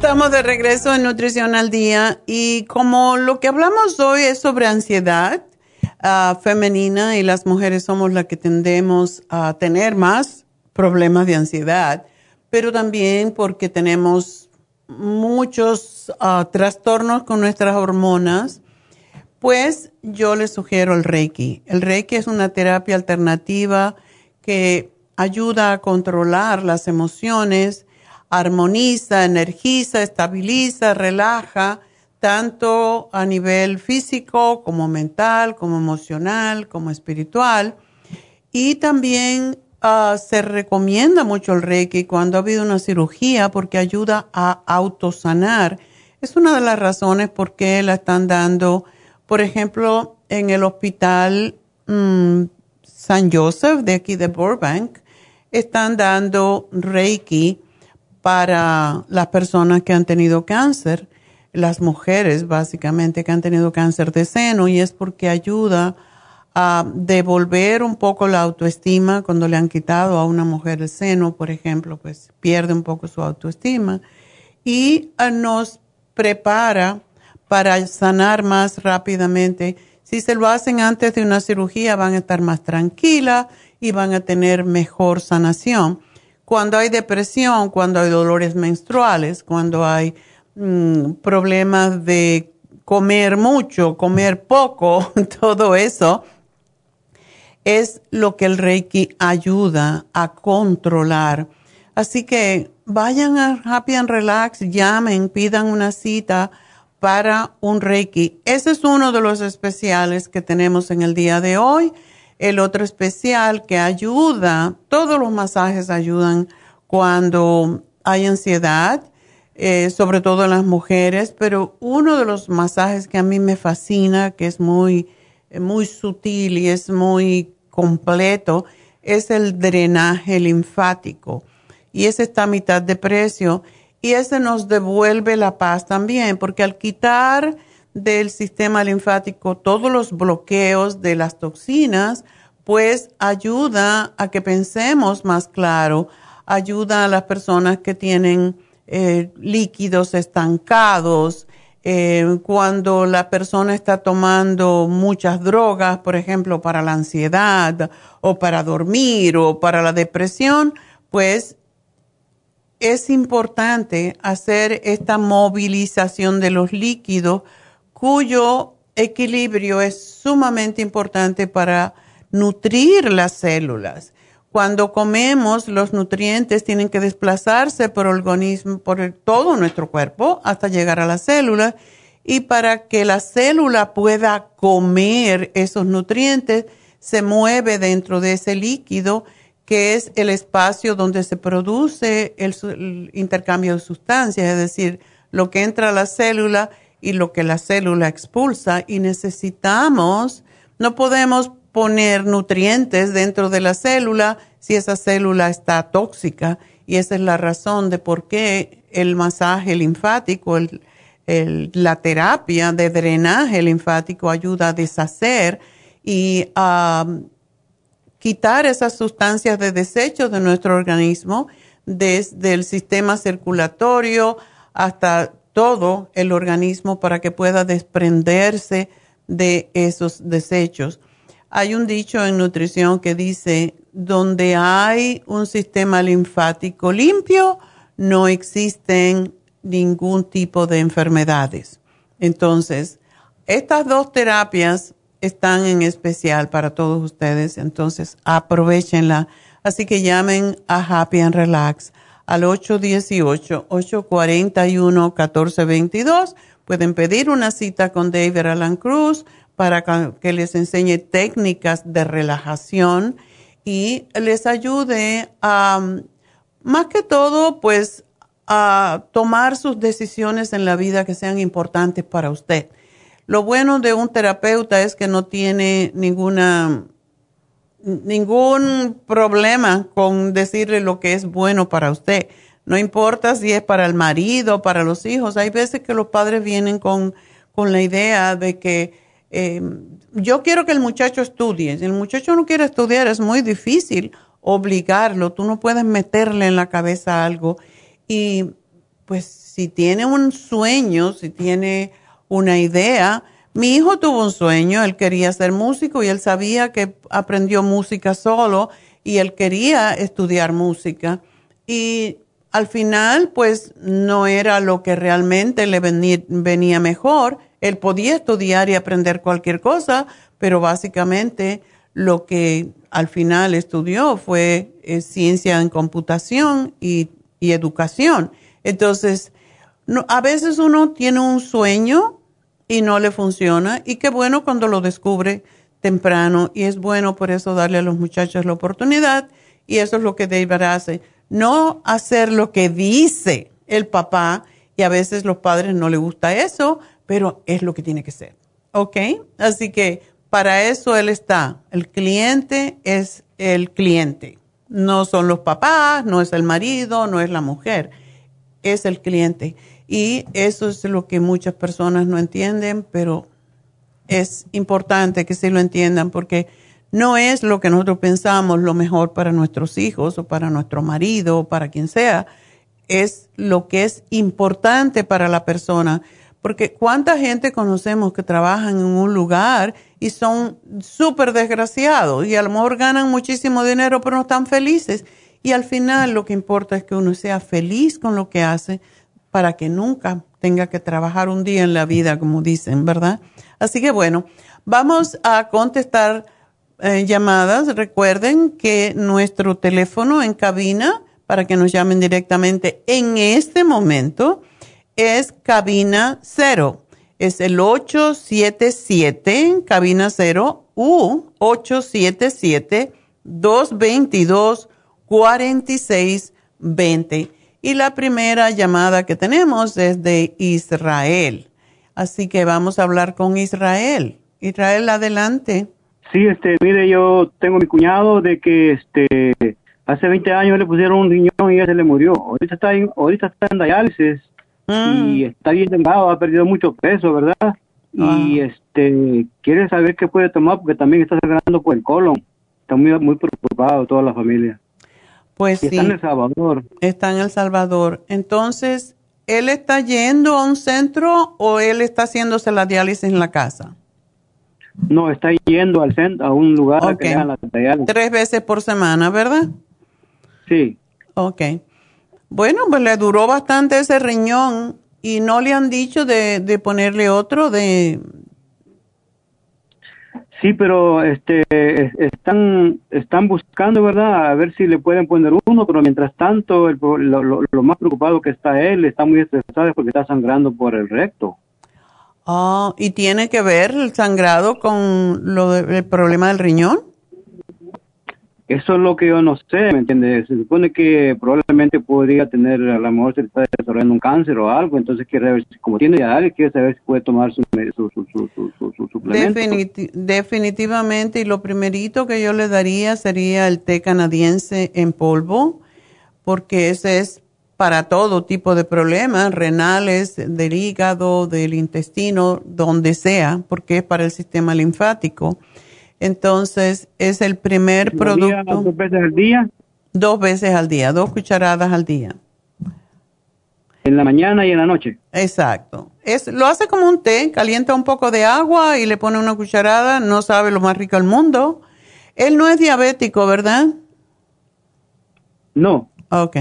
Estamos de regreso en Nutrición al Día y como lo que hablamos hoy es sobre ansiedad ah, femenina y las mujeres somos las que tendemos a tener más problemas de ansiedad, pero también porque tenemos muchos ah, trastornos con nuestras hormonas, pues yo les sugiero el Reiki. El Reiki es una terapia alternativa que ayuda a controlar las emociones, armoniza, energiza, estabiliza, relaja, tanto a nivel físico como mental, como emocional, como espiritual. Y también ah, se recomienda mucho el Reiki cuando ha habido una cirugía porque ayuda a autosanar. Es una de las razones por qué la están dando, por ejemplo, en el hospital mm, San Joseph de aquí de Burbank, están dando Reiki para las personas que han tenido cáncer, las mujeres básicamente que han tenido cáncer de seno y es porque ayuda a devolver un poco la autoestima cuando le han quitado a una mujer el seno, por ejemplo, pues pierde un poco su autoestima y ah, nos prepara para sanar más rápidamente. Si se lo hacen antes de una cirugía van a estar más tranquilas y van a tener mejor sanación cuando hay depresión, cuando hay dolores menstruales, cuando hay mm, problemas de comer mucho, comer poco, <laughs> todo eso, es lo que el Reiki ayuda a controlar. Así que vayan a Happy and Relax, llamen, pidan una cita para un Reiki. Ese es uno de los especiales que tenemos en el día de hoy. El otro especial que ayuda, todos los masajes ayudan cuando hay ansiedad, eh, sobre todo en las mujeres, pero uno de los masajes que a mí me fascina, que es muy, muy sutil y es muy completo, es el drenaje linfático. Y ese está a mitad de precio y ese nos devuelve la paz también, porque al quitar del sistema linfático todos los bloqueos de las toxinas, pues ayuda a que pensemos más claro, ayuda a las personas que tienen eh, líquidos estancados, eh, cuando la persona está tomando muchas drogas, por ejemplo, para la ansiedad o para dormir o para la depresión, pues es importante hacer esta movilización de los líquidos cuyo equilibrio es sumamente importante para nutrir las células. Cuando comemos, los nutrientes tienen que desplazarse por el organismo, por todo nuestro cuerpo hasta llegar a la célula. Y para que la célula pueda comer esos nutrientes, se mueve dentro de ese líquido que es el espacio donde se produce el, intercambio de sustancias, es decir, lo que entra a la célula y lo que la célula expulsa. Y necesitamos, no podemos poner nutrientes dentro de la célula si esa célula está tóxica. Y esa es la razón de por qué el masaje linfático, la terapia de drenaje linfático ayuda a deshacer y a quitar esas sustancias de desecho de nuestro organismo, desde el sistema circulatorio hasta todo el organismo para que pueda desprenderse de esos desechos. Hay un dicho en nutrición que dice, donde hay un sistema linfático limpio, no existen ningún tipo de enfermedades. Entonces, estas dos terapias están en especial para todos ustedes, entonces aprovechenla. Así que llamen a Happy and Relax al 818-841-1422. Pueden pedir una cita con David Alan Cruz para que les enseñe técnicas de relajación y les ayude a, más que todo, pues, a tomar sus decisiones en la vida que sean importantes para usted. Lo bueno de un terapeuta es que no tiene ninguna ningún problema con decirle lo que es bueno para usted. No importa si es para el marido, para los hijos. Hay veces que los padres vienen con, con la idea de que eh, yo quiero que el muchacho estudie. Si el muchacho no quiere estudiar, es muy difícil obligarlo. Tú no puedes meterle en la cabeza algo. Y pues si tiene un sueño, si tiene una idea, mi hijo tuvo un sueño, él quería ser músico y él sabía que aprendió música solo y él quería estudiar música. Y al final, pues no era lo que realmente le venía, mejor. Él podía estudiar y aprender cualquier cosa, pero básicamente lo que al final estudió fue eh, ciencia en computación y, educación. Entonces, a veces uno tiene un sueño y no le funciona. Y qué bueno cuando lo descubre temprano. Y es bueno por eso darle a los muchachos la oportunidad. Y eso es lo que David hace. No hacer lo que dice el papá. Y a veces los padres no les gusta eso, pero es lo que tiene que ser. ¿Ok? Así que para eso él está. El cliente es el cliente. No son los papás, no es el marido, no es la mujer. Es el cliente. Y eso es lo que muchas personas no entienden, pero es importante que sí lo entiendan porque no es lo que nosotros pensamos lo mejor para nuestros hijos o para nuestro marido o para quien sea, es lo que es importante para la persona. Porque cuánta gente conocemos que trabajan en un lugar y son súper desgraciados y a lo mejor ganan muchísimo dinero pero no están felices. Y al final lo que importa es que uno sea feliz con lo que hace para que nunca tenga que trabajar un día en la vida, como dicen, ¿verdad? Así que bueno, vamos a contestar eh, llamadas. Recuerden que nuestro teléfono en cabina, para que nos llamen directamente en este momento, es cabina cero. Es el 877, cabina cero, u 877 222 4620 y la primera llamada que tenemos es de Israel. Así que vamos a hablar con Israel. Israel, adelante. Sí, este, mire, yo tengo mi cuñado de que este hace 20 años le pusieron un riñón y ya se le murió. Ahorita está en, ahorita está en diálisis y mm. está bien delgado, ha perdido mucho peso, ¿verdad? Y ah. este quiere saber qué puede tomar porque también está sangrando por el colon. Está muy, muy preocupado toda la familia. Pues sí. Está en El Salvador. Está en El Salvador. Entonces, ¿él está yendo a un centro o él está haciéndose la diálisis en la casa? No, está yendo al centro, a un lugar que la diálisis. Tres veces por semana, ¿verdad? Sí. Ok. Bueno, pues le duró bastante ese riñón y no le han dicho de, de ponerle otro de, Sí, pero este están están buscando, ¿verdad? A ver si le pueden poner uno, pero mientras tanto lo, más preocupado que está él, está muy estresado porque está sangrando por el recto. Ah, ¿y tiene que ver el sangrado con lo el problema del riñón? Eso es lo que yo no sé, ¿me entiendes? Se supone que probablemente podría tener, a lo mejor se está desarrollando un cáncer o algo, entonces quiere ver, como tiene diabetes, quiere saber si puede tomar su, suplemento. definitivamente, y lo primerito que yo le daría sería el té canadiense en polvo, porque ese es para todo tipo de problemas, renales, del hígado, del intestino, donde sea, porque es para el sistema linfático. Entonces, es el primer producto. ¿Dos veces al día? Dos veces al día, dos cucharadas al día. En la mañana y en la noche. Exacto. Es, lo hace como un té, calienta un poco de agua y le pone una cucharada, no sabe lo más rico del mundo. Él no es diabético, ¿verdad? No. Ok.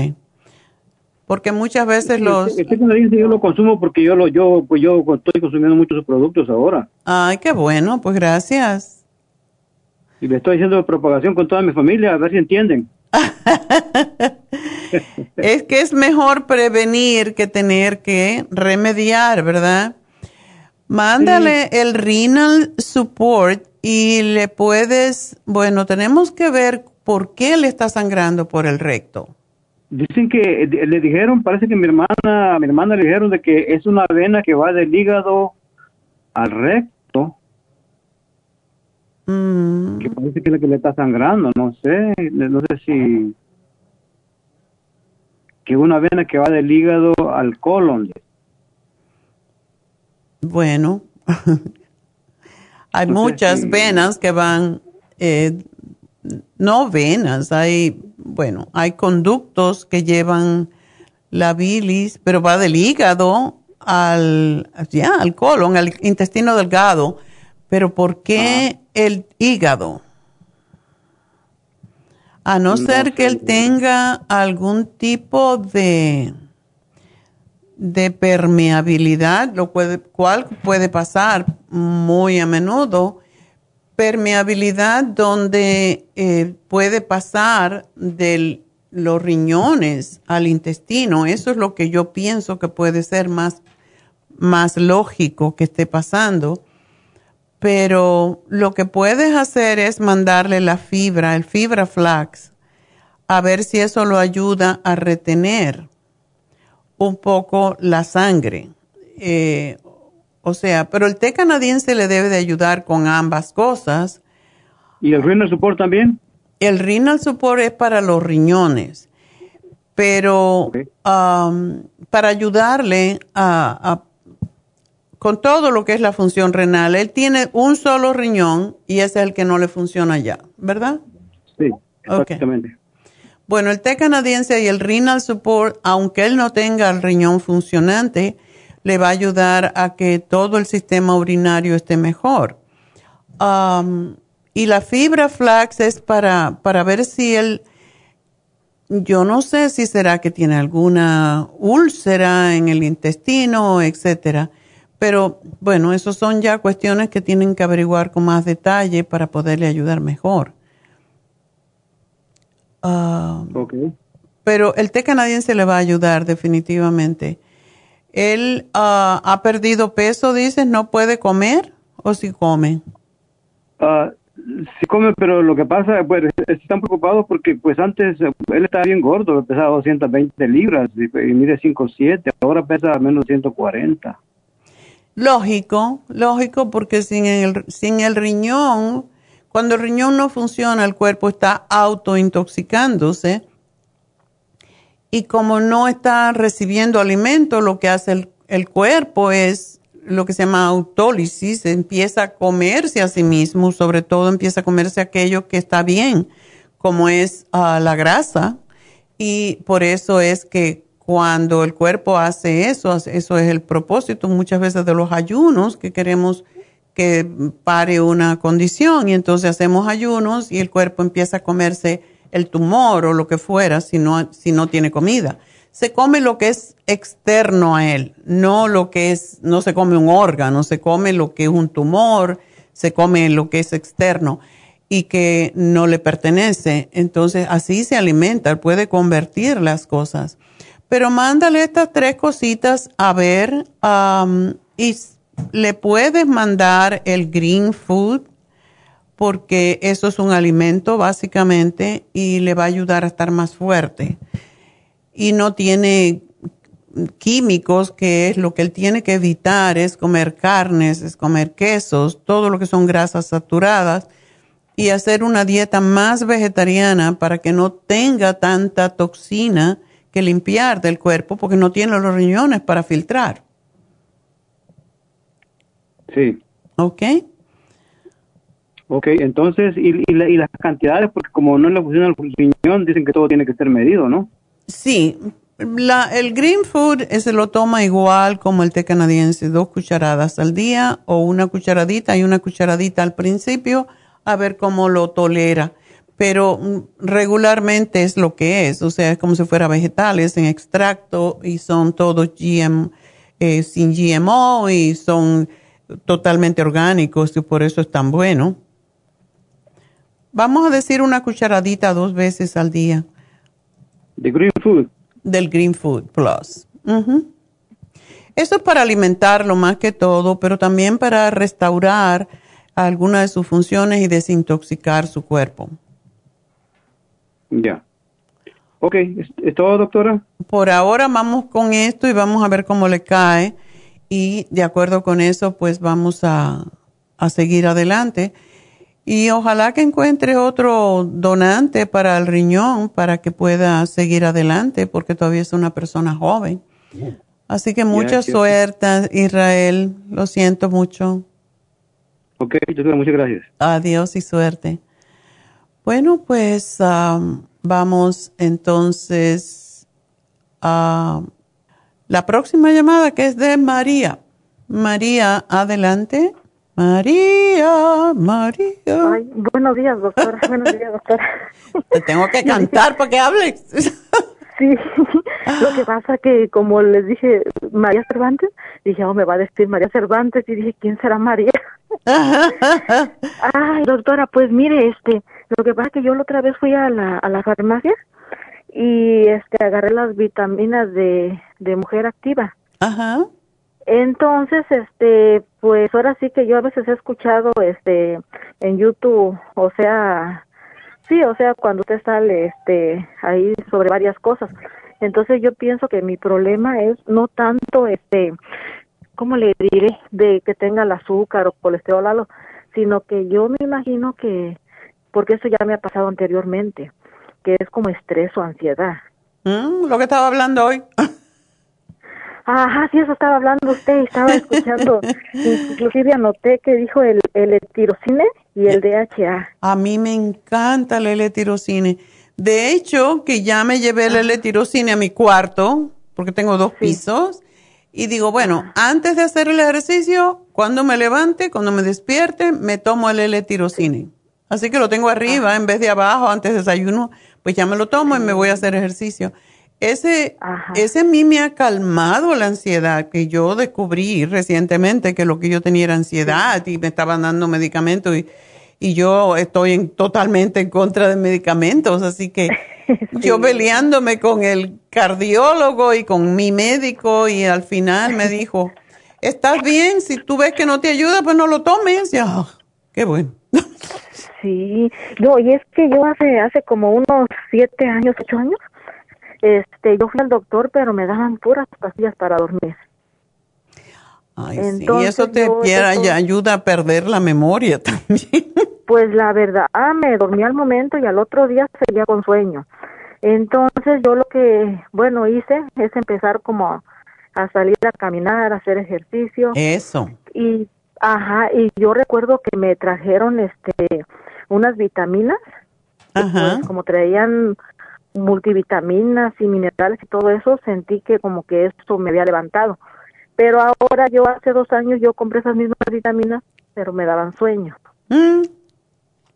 Porque muchas veces los... El té canadiense yo lo consumo porque yo, lo, yo, pues yo estoy consumiendo muchos productos ahora. Ay, qué bueno, pues gracias. Y le estoy haciendo propagación con toda mi familia, a ver si entienden. <laughs> es que es mejor prevenir que tener que remediar, ¿verdad? Mándale el renal support y le puedes, bueno, tenemos que ver por qué le está sangrando por el recto. Dicen que le dijeron, parece que mi hermana, mi hermana le dijeron de que es una vena que va del hígado al recto. Mm. Que parece que la que le está sangrando, no sé, no sé si que una vena que va del hígado al colon. Bueno, <laughs> hay muchas venas que van, eh, no venas, hay, bueno, hay conductos que llevan la bilis, pero va del hígado al, ya, al colon, al intestino delgado. Pero ¿por qué el hígado? A no, ser que él tenga algún tipo de, de permeabilidad, lo cual puede pasar muy a menudo, permeabilidad donde eh, puede pasar de los riñones al intestino. Eso es lo que yo pienso que puede ser más, más lógico que esté pasando pero lo que puedes hacer es mandarle la fibra, el fibra flax, a ver si eso lo ayuda a retener un poco la sangre. Eh, o sea, pero el té canadiense le debe de ayudar con ambas cosas. ¿Y el renal support también? El renal support es para los riñones, pero um, para ayudarle a, a con todo lo que es la función renal. Él tiene un solo riñón y ese es el que no le funciona ya, ¿verdad? Sí, exactamente. Bueno, el té canadiense y el renal support, aunque él no tenga el riñón funcionante, le va a ayudar a que todo el sistema urinario esté mejor. Um, y la fibra flax es para, para ver si él, yo no sé si será que tiene alguna úlcera en el intestino, etcétera pero bueno, eso son ya cuestiones que tienen que averiguar con más detalle para poderle ayudar mejor. Ah, pero el té canadiense le va a ayudar definitivamente. Él ah, ha perdido peso, dices, no puede comer o si come. Uh, sí come, pero lo que pasa, pues están preocupados porque pues antes él estaba bien gordo, pesaba 220 libras y, y mide 5'7", ahora pesa menos 140. Lógico, lógico, porque sin el, sin el riñón, cuando el riñón no funciona, el cuerpo está autointoxicándose. Y como no está recibiendo alimento, lo que hace el, el, cuerpo es lo que se llama autólisis, empieza a comerse a sí mismo, sobre todo empieza a comerse aquello que está bien, como es uh, la grasa. Y por eso es que cuando el cuerpo hace eso, eso es el propósito muchas veces de los ayunos, que queremos que pare una condición y entonces hacemos ayunos y el cuerpo empieza a comerse el tumor o lo que fuera si no, si no tiene comida. Se come lo que es externo a él, no lo que es, no se come un órgano, se come lo que es un tumor, se come lo que es externo y que no le pertenece. Entonces así se alimenta, puede convertir las cosas. Pero mándale estas tres cositas a ver y le puedes mandar el green food porque eso es un alimento básicamente y le va a ayudar a estar más fuerte. Y no tiene químicos, que es lo que él tiene que evitar, es comer carnes, es comer quesos, todo lo que son grasas saturadas y hacer una dieta más vegetariana para que no tenga tanta toxina que limpiar del cuerpo porque no tiene los riñones para filtrar. Sí. ¿Ok? Ok, entonces, y, y, las cantidades, porque como no le funciona el riñón, dicen que todo tiene que ser medido, ¿no? Sí, La, el green food se lo toma igual como el té canadiense, dos cucharadas al día o una cucharadita y una cucharadita al principio, a ver cómo lo tolera. Pero mm, regularmente es lo que es, o sea, es como si fuera vegetales en extracto y son todos GM, eh, sin GMO y son totalmente orgánicos y por eso es tan bueno. Vamos a decir una cucharadita dos veces al día. De Green Food. Del Green Food Plus. Eso es para alimentarlo más que todo, pero también para restaurar algunas de sus funciones y desintoxicar su cuerpo. Ya. Ok, ¿es, todo, doctora? Por ahora vamos con esto y vamos a ver cómo le cae. Y de acuerdo con eso, pues vamos a, a seguir adelante. Y ojalá que encuentre otro donante para el riñón para que pueda seguir adelante, porque todavía es una persona joven. Así que mucha suerte, Israel. Lo siento mucho. Ok, muchas gracias. Adiós y suerte. Bueno, pues vamos entonces a la próxima llamada que es de María. María, adelante. María, María. Ay, buenos días, doctora. <laughs> buenos días, doctora. Te tengo que <laughs> cantar para que hables. <laughs> sí, lo que pasa que como les dije María Cervantes, dije, oh, me va a decir María Cervantes y dije, ¿quién será María? Ay, doctora, pues mire, este, lo que pasa es que yo la otra vez fui a la, a la farmacia y este agarré las vitaminas de, de mujer activa. Ajá. Entonces, este, pues ahora sí que yo a veces he escuchado, este, en YouTube, o sea, sí, o sea, cuando usted sale, este, ahí sobre varias cosas. Entonces yo pienso que mi problema es no tanto, este, ¿cómo le diré? De que tenga el azúcar o colesterol algo, sino que yo me imagino que, porque eso ya me ha pasado anteriormente, que es como estrés o ansiedad. Mm, lo que estaba hablando hoy. <laughs> Ajá, sí, eso estaba hablando usted y estaba escuchando. <laughs> Inclusive anoté que dijo el, el tirocine y el DHA. A mí me encanta el L-tirocine. De hecho, que ya me llevé el L-tirocine a mi cuarto, porque tengo dos pisos, y digo, bueno, antes de hacer el ejercicio, cuando me levante, cuando me despierte, me tomo el L-tirocine. Así que lo tengo arriba en vez de abajo, antes de desayuno, pues ya me lo tomo y me voy a hacer ejercicio. Ese, ese a mí me ha calmado la ansiedad que yo descubrí recientemente que lo que yo tenía era ansiedad y me estaban dando medicamentos y, y yo estoy en, totalmente en contra de medicamentos, así que <laughs> yo peleándome con el cardiólogo y con mi médico y al final me dijo, <laughs> estás bien, si tú ves que no te ayuda, pues no lo tomes. Ya, ah, qué bueno. <laughs> Sí, no, y es que yo hace, hace como unos siete años, ocho años, este, yo fui al doctor, pero me daban puras pastillas para dormir. Ay, sí. Y eso te ya ayuda a perder la memoria <laughs> también. Pues la verdad, ah, me dormí al momento y al otro día seguía con sueño. Entonces yo lo que, bueno, hice es empezar como a salir a caminar, a hacer ejercicio. Eso. Y, ajá, y yo recuerdo que me trajeron, este, unas vitaminas. Ajá. Pues, como traían multivitaminas y minerales y todo eso, sentí que como que esto me había levantado. Pero ahora yo hace dos años yo compré esas mismas vitaminas, pero me daban sueño. Mm.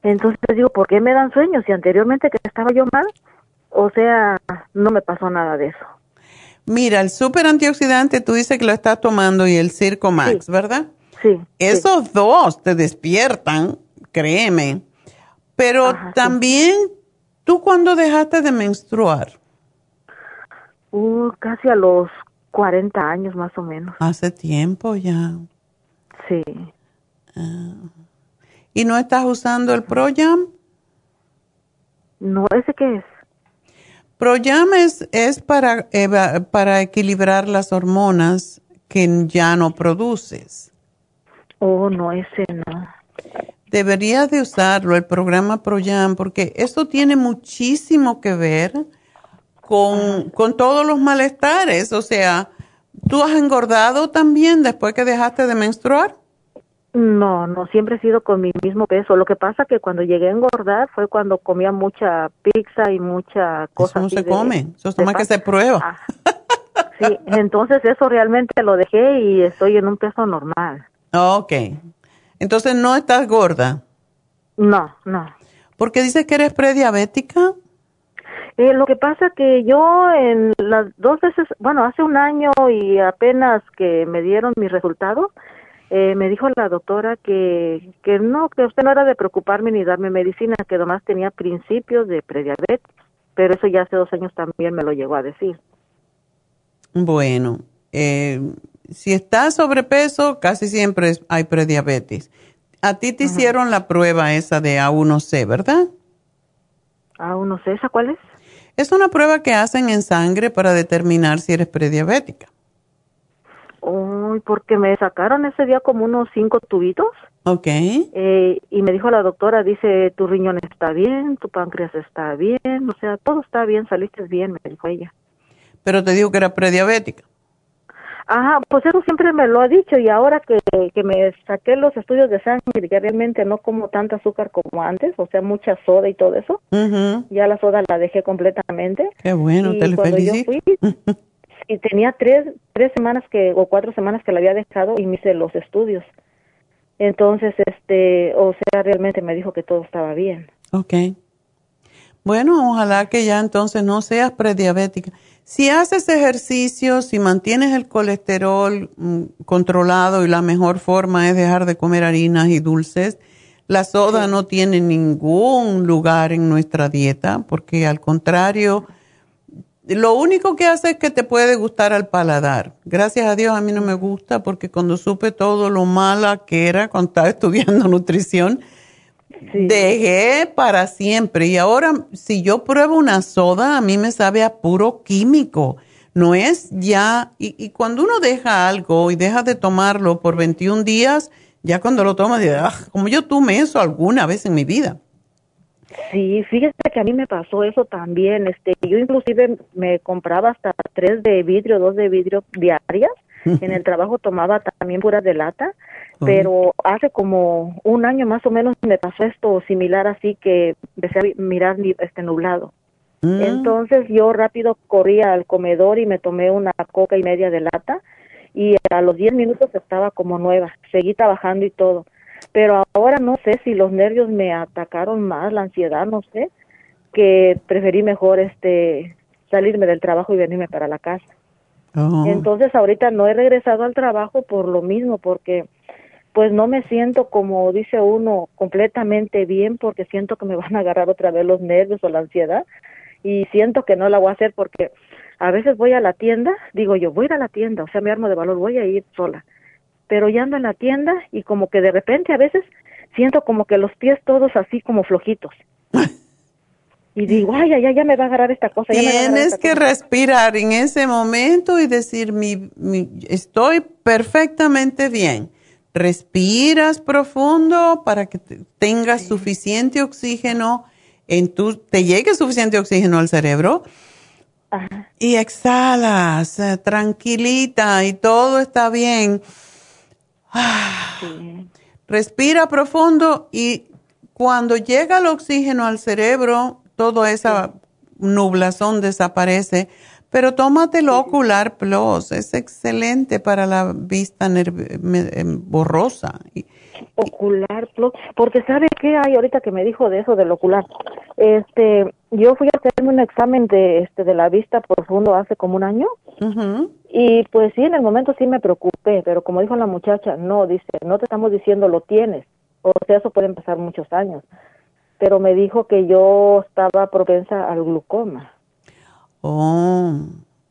Entonces digo, ¿por qué me dan sueño? Si anteriormente que estaba yo mal, o sea, no me pasó nada de eso. Mira, el super antioxidante, tú dices que lo estás tomando y el Circo Max, ¿verdad? Sí. Esos dos te despiertan, créeme. Pero también ¿Tú cuándo dejaste de menstruar? Uh, casi a los 40 años más o menos. Hace tiempo ya. Sí. Ah. ¿Y no estás usando el Proyam? No, ¿ese qué es? Proyam es, es para, para equilibrar las hormonas que ya no produces. Oh, no, ese no deberías de usarlo, el programa ProYam, porque esto tiene muchísimo que ver con, con todos los malestares. O sea, ¿tú has engordado también después que dejaste de menstruar? No, no, siempre he sido con mi mismo peso. Lo que pasa que cuando llegué a engordar fue cuando comía mucha pizza y mucha cosa. Eso no se come, eso es más que se prueba. Ah. Sí, entonces eso realmente lo dejé y estoy en un peso normal. <laughs> Ok, entonces no estás gorda. No, no. ¿Por qué dices que eres prediabética? Eh, lo que pasa que yo en las dos veces, bueno, hace un año y apenas que me dieron mis resultados, eh, me dijo la doctora que, que no, que usted no era de preocuparme ni darme medicina, que nomás tenía principios de prediabetes, pero eso ya hace dos años también me lo llegó a decir. Bueno, eh, si estás sobrepeso, casi siempre hay prediabetes. A ti te hicieron la prueba esa de A1C, ¿verdad? A1C, ¿esa cuál es? Es una prueba que hacen en sangre para determinar si eres prediabética. Uy, porque me sacaron ese día como unos cinco tubitos. Ok. Eh, y me dijo la doctora, dice, tu riñón está bien, tu páncreas está bien, o sea, todo está bien, saliste bien, me dijo ella. Pero te dijo que era prediabética. Ajá, pues eso siempre me lo ha dicho y ahora que, que me saqué los estudios de sangre, que realmente no como tanta azúcar como antes, o sea, mucha soda y todo eso, ya la soda la dejé completamente. Qué bueno, y te cuando yo felicito. fui, <laughs> y tenía tres, tres semanas que, o cuatro semanas que la había dejado y me hice los estudios. Entonces, este, o sea, realmente me dijo que todo estaba bien. Ok. Bueno, ojalá que ya entonces no seas prediabética. Si haces ejercicio, si mantienes el colesterol mm, controlado y la mejor forma es dejar de comer harinas y dulces, la soda no tiene ningún lugar en nuestra dieta porque al contrario, lo único que hace es que te puede gustar al paladar. Gracias a Dios a mí no me gusta porque cuando supe todo lo mala que era cuando estaba <laughs> estudiando nutrición, dejé para siempre. Y ahora si yo pruebo una soda, a mí me sabe a puro químico. No es ya, y, y cuando uno deja algo y deja de tomarlo por 21 días, ya cuando lo tomas, dices, "Ah, como yo tomé eso alguna vez en mi vida. Sí, fíjese que a mí me pasó eso también. Este, yo inclusive me compraba hasta tres de vidrio, dos de vidrio diarias. En el trabajo tomaba también puras de lata, pero hace como un año más o menos me pasó esto similar así que empecé a mirar este nublado. Entonces yo rápido corrí al comedor y me tomé una coca y media de lata y a los 10 minutos estaba como nueva. Seguí trabajando y todo. Pero ahora no sé si los nervios me atacaron más, la ansiedad, no sé, que preferí mejor este salirme del trabajo y venirme para la casa. Oh. Entonces ahorita no he regresado al trabajo por lo mismo, porque pues no me siento como dice uno completamente bien porque siento que me van a agarrar otra vez los nervios o la ansiedad y siento que no la voy a hacer porque a veces voy a la tienda, digo yo voy a ir a la tienda, o sea, me armo de valor, voy a ir sola, pero ya ando en la tienda y como que de repente a veces siento como que los pies todos así como flojitos. <laughs> Y digo, ay, ay, ya me va a agarrar esta cosa. ya me va a agarrar Tienes esta que cosa". respirar en ese momento y decir, mi, mi- estoy perfectamente bien. Respiras profundo para que te- tengas suficiente oxígeno en tu, te llegue suficiente oxígeno al cerebro. Y exhalas, eh, tranquilita y todo está bien. Ah. <sighs> Respira profundo y cuando llega el oxígeno al cerebro, toda esa nublazón desaparece. Pero tómate el Ocular Plus, es excelente para la vista em, borrosa. Ocular plus, porque sabe qué hay ahorita que me dijo de eso del ocular. Este, yo fui a hacerme un examen de este de la vista profundo hace como un año y pues sí en el momento sí me preocupé, pero como dijo la muchacha, no dice, no te estamos diciendo lo tienes. O sea, eso puede pasar muchos años. Pero me dijo que yo estaba propensa al glucoma. Oh,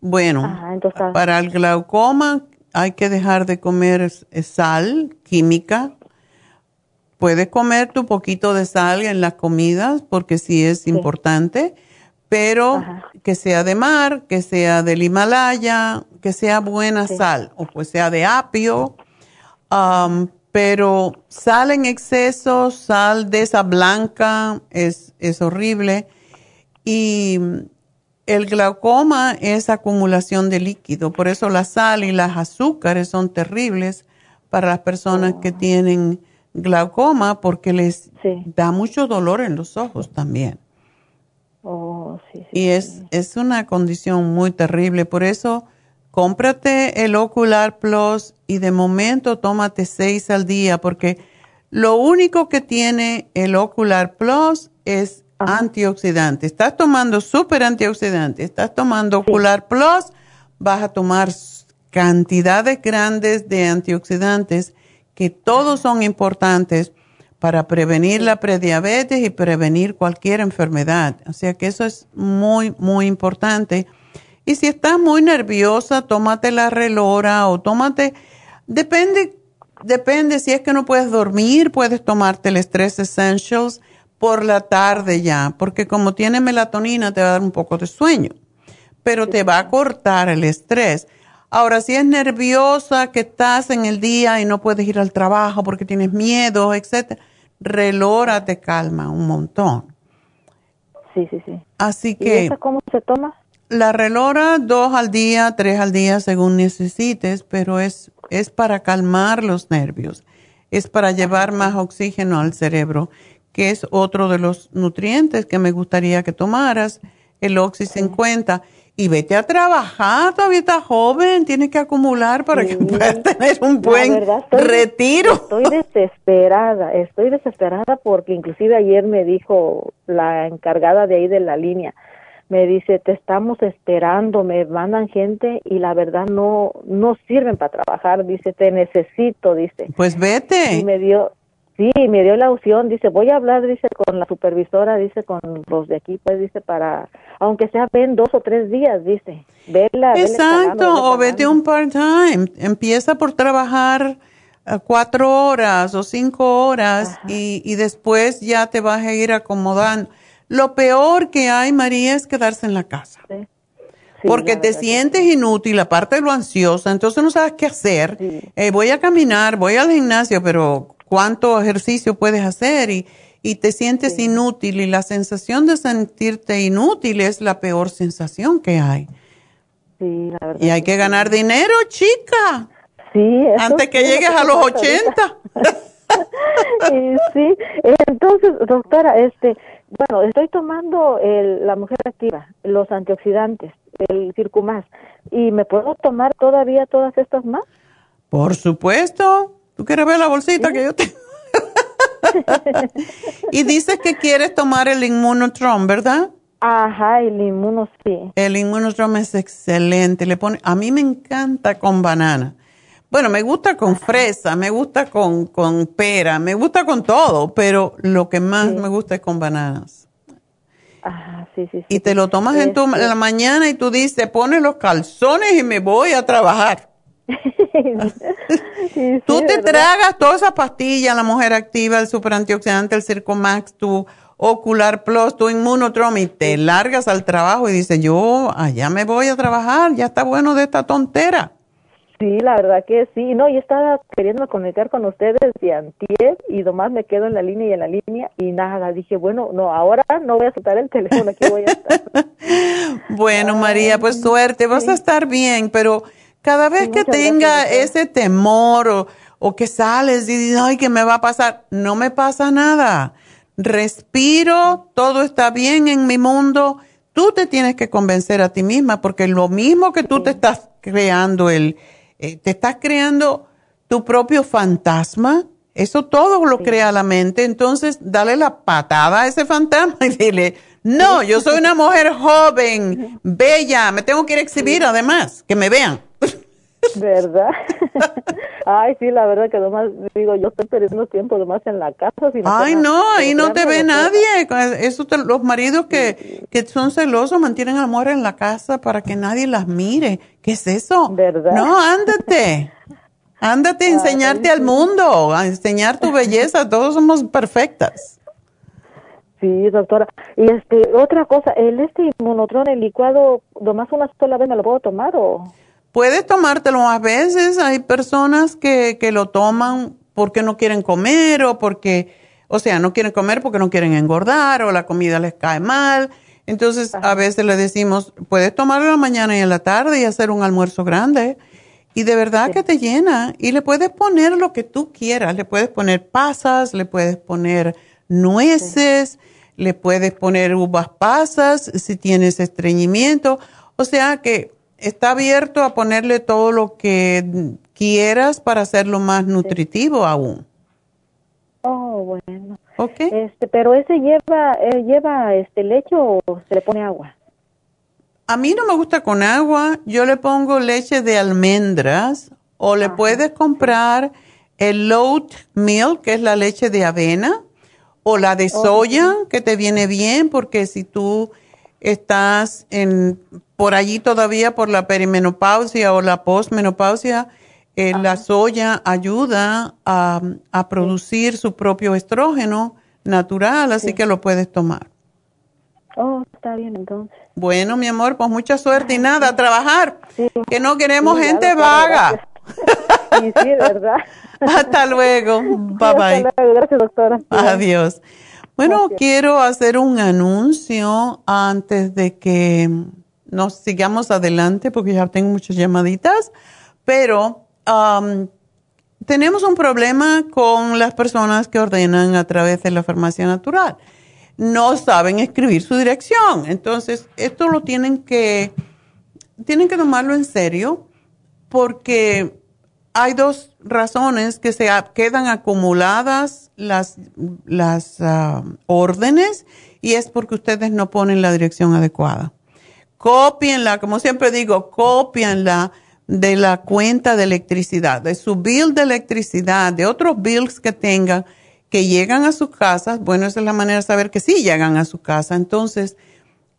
bueno, Ajá, entonces, ah, para el glaucoma hay que dejar de comer sal química. Puedes comer tu poquito de sal en las comidas porque sí es importante, pero que sea de mar, que sea del Himalaya, que sea buena sal o pues sea de apio. Um, pero sal en exceso, sal de esa blanca es, es horrible. Y el glaucoma es acumulación de líquido, por eso la sal y las azúcares son terribles para las personas que tienen glaucoma porque les da mucho dolor en los ojos también. Oh, y es, es una condición muy terrible. Por eso, cómprate el Ocular Plus y de momento tómate seis al día porque lo único que tiene el Ocular Plus es antioxidante. Estás tomando super antioxidante, estás tomando Ocular Plus, vas a tomar cantidades grandes de antioxidantes que todos son importantes para prevenir la prediabetes y prevenir cualquier enfermedad. O sea que eso es muy, muy importante. Y si estás muy nerviosa, tómate la relora o tómate, depende, depende, si es que no puedes dormir, puedes tomarte el Stress Essentials por la tarde ya, porque como tiene melatonina te va a dar un poco de sueño, pero te va a cortar el estrés. Ahora, si es nerviosa, que estás en el día y no puedes ir al trabajo porque tienes miedo, etcétera, relora te calma un montón. Sí, sí, sí. Así que. ¿Y esa cómo se toma? La relora dos al día, tres al día según necesites, pero es, es para calmar los nervios, es para llevar más oxígeno al cerebro que es otro de los nutrientes que me gustaría que tomaras, el Oxy 50. Y vete a trabajar, todavía estás joven, tienes que acumular para que puedas tener un buen retiro. Estoy desesperada, estoy desesperada porque inclusive ayer me dijo la encargada de ahí de la línea, me dice, te estamos esperando, me mandan gente y la verdad no, no sirven para trabajar, dice, te necesito, dice. Pues vete. Y me dio, Sí, me dio la opción, dice, voy a hablar, dice, con la supervisora, dice, con los de aquí, pues, dice, para, aunque sea ven dos o tres días, dice, verla. Exacto, o vete un part-time, empieza por trabajar eh, cuatro horas o cinco horas y, y, después ya te vas a ir acomodando. Lo peor que hay, María, es quedarse en la casa. Porque te sientes inútil, aparte de lo ansiosa, entonces no sabes qué hacer. Eh, voy a caminar, voy al gimnasio, pero cuánto ejercicio puedes hacer y, y te sientes inútil y la sensación de sentirte inútil es la peor sensación que hay. Sí, la verdad. Y hay que ganar dinero, chica. Sí. Antes que llegues a los 80. <laughs> sí, entonces, doctora, este, bueno, estoy tomando el, la mujer activa, los antioxidantes, el Circumas, ¿y me puedo tomar todavía todas estas más? Por supuesto. ¿Tú quieres ver la bolsita que yo tengo? <laughs> y dices que quieres tomar el Inmunotron, ¿verdad? Ajá, el inmuno sí. El inmunotron es excelente. Le pone, a mí me encanta con banana. Bueno, me gusta con fresa, me gusta con, con pera, me gusta con todo, pero lo que más me gusta es con bananas. Ajá, sí, sí, sí. Y te lo tomas en, tu, en la mañana y tú dices, pones los calzones y me voy a trabajar. <laughs> Tú te tragas todas esas pastillas, la mujer activa, el super antioxidante, el Circo Max, tu Ocular Plus, tu Inmunotrom y te largas al trabajo y dices, yo allá me voy a trabajar, ya está bueno de esta tontera. Sí, la verdad que sí. No, yo estaba queriendo conectar con ustedes de antier y nomás me quedo en la línea y en la línea y nada. Dije, bueno, no, ahora no voy a soltar el teléfono, aquí voy a estar. <laughs> bueno, María, pues suerte, vas a estar bien, pero cada vez que tenga ese temor o, que sales y dices, ay, ¿qué me va a pasar? No me pasa nada. Respiro, todo está bien en mi mundo. Tú te tienes que convencer a ti misma porque lo mismo que tú te estás creando, el, eh, te estás creando tu propio fantasma. Eso todo lo crea la mente. Entonces, dale la patada a ese fantasma y dile, no, yo soy una <laughs> mujer joven, bella, me tengo que ir a exhibir además, que me vean. ¿Verdad? <laughs> Ay, sí, la verdad que nomás digo, yo estoy perdiendo tiempo nomás en la casa. Ay, no, ahí no te ve nadie. Eso los maridos que, que son celosos mantienen a la mujer en la casa para que nadie las mire. ¿Qué es eso? ¿Verdad? No, ándate. <laughs> Ándate a enseñarte al mundo, a enseñar tu belleza. Todos somos perfectas. Sí, doctora. Y este, otra cosa, el este inmunotron, el licuado, nomás una sola vez me lo puedo tomar o... Puedes tomártelo más veces. Hay personas que, que lo toman porque no quieren comer o porque, o sea, no quieren comer porque no quieren engordar o la comida les cae mal. Entonces, a veces le decimos, puedes tomarlo en la mañana y en la tarde y hacer un almuerzo grande. y de verdad que te llena y le puedes poner lo que tú quieras, le puedes poner pasas, le puedes poner nueces, le puedes poner uvas pasas si tienes estreñimiento, o sea que está abierto a ponerle todo lo que quieras para hacerlo más nutritivo aún. Oh, bueno. Okay. Este, pero ese lleva eh, lleva este leche o se le pone agua. A mí no me gusta con agua, yo le pongo leche de almendras o le puedes comprar el oat milk, que es la leche de avena, o la de soya, que te viene bien, porque si tú estás en, por allí todavía por la perimenopausia o la postmenopausia, eh, la soya ayuda a, a, producir su propio estrógeno natural, así que lo puedes tomar. Oh, está bien entonces. Bueno, mi amor, pues mucha suerte y nada, a trabajar. Que no queremos gente vaga. <laughs> Sí, sí, verdad. hasta luego. Bye bye. Gracias, doctora. Adiós. Bueno, quiero hacer un anuncio antes de que nos sigamos adelante porque ya tengo muchas llamaditas, pero um, tenemos un problema con las personas que ordenan a través de la farmacia natural no saben escribir su dirección. Entonces, esto lo tienen que, tienen que tomarlo en serio porque hay dos razones que se quedan acumuladas las, las ah, órdenes y es porque ustedes no ponen la dirección adecuada. Copienla, como siempre digo, copienla de la cuenta de electricidad, de su bill de electricidad, de otros bills que tengan que llegan a sus casas, bueno, esa es la manera de saber que sí llegan a su casa. Entonces,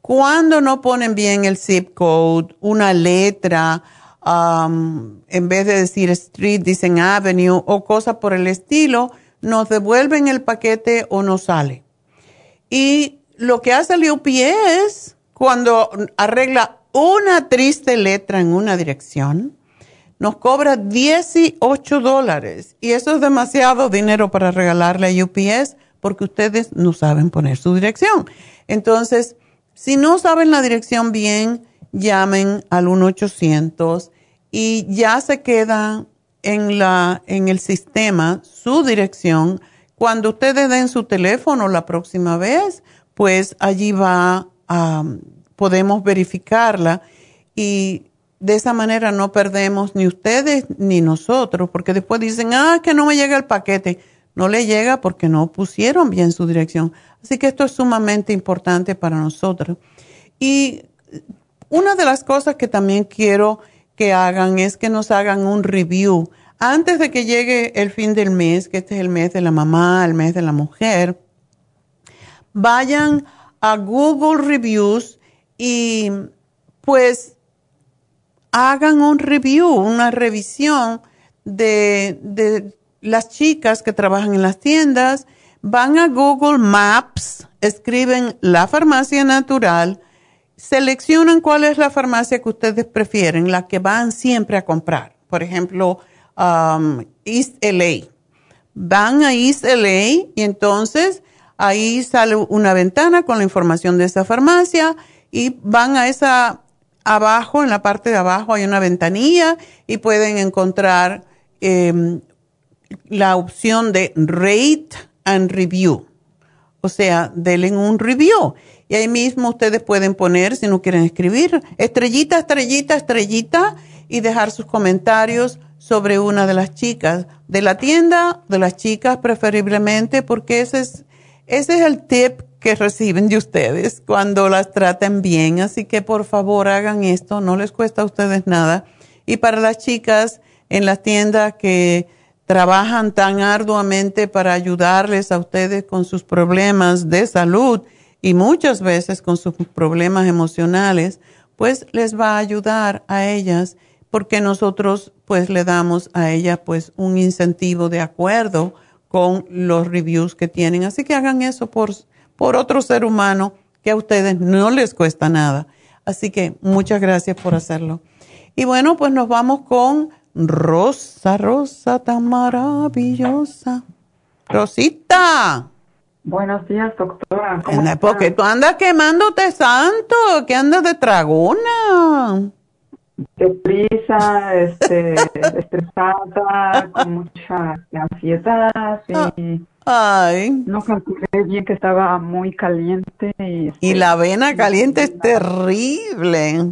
cuando no ponen bien el zip code, una letra, um, en vez de decir street, dicen avenue o cosas por el estilo, nos devuelven el paquete o no sale. Y lo que hace el UPS cuando arregla una triste letra en una dirección, nos cobra 18 dólares y eso es demasiado dinero para regalarle a UPS porque ustedes no saben poner su dirección. Entonces, si no saben la dirección bien, llamen al 1-800 y ya se queda en, la, en el sistema su dirección. Cuando ustedes den su teléfono la próxima vez, pues allí va a, podemos verificarla y de esa manera no perdemos ni ustedes ni nosotros, porque después dicen, ah, que no me llega el paquete. No le llega porque no pusieron bien su dirección. Así que esto es sumamente importante para nosotros. Y una de las cosas que también quiero que hagan es que nos hagan un review. Antes de que llegue el fin del mes, que este es el mes de la mamá, el mes de la mujer, vayan a Google Reviews y pues hagan un review, una revisión de, las chicas que trabajan en las tiendas, van a Google Maps, escriben la farmacia natural, seleccionan cuál es la farmacia que ustedes prefieren, la que van siempre a comprar. Por ejemplo, um, East LA. Van a East LA y entonces ahí sale una ventana con la información de esa farmacia y van a esa abajo, en la parte de abajo hay una ventanilla y pueden encontrar em, la opción de rate and review. O sea, denle un review. Y ahí mismo ustedes pueden poner, si no quieren escribir, estrellita, estrellita, estrellita y dejar sus comentarios sobre una de las chicas de la tienda, de las chicas preferiblemente, porque ese es, ese es el tip que reciben de ustedes cuando las traten bien. Así que por favor hagan esto, no les cuesta a ustedes nada. Y para las chicas en las tiendas que trabajan tan arduamente para ayudarles a ustedes con sus problemas de salud y muchas veces con sus problemas emocionales, pues les va a ayudar a ellas porque nosotros pues le damos a ellas pues un incentivo de acuerdo con los reviews que tienen. Así que hagan eso por por otro ser humano que a ustedes no les cuesta nada. Así que muchas gracias por hacerlo. Y bueno, pues nos vamos con Rosa, Rosa tan maravillosa. Rosita. Buenos días, doctora. porque tú andas quemándote santo, que andas de tragona. deprisa, este, <laughs> estresada, con mucha ansiedad y Ay. no calculé bien que estaba muy caliente y, Y la avena caliente es terrible.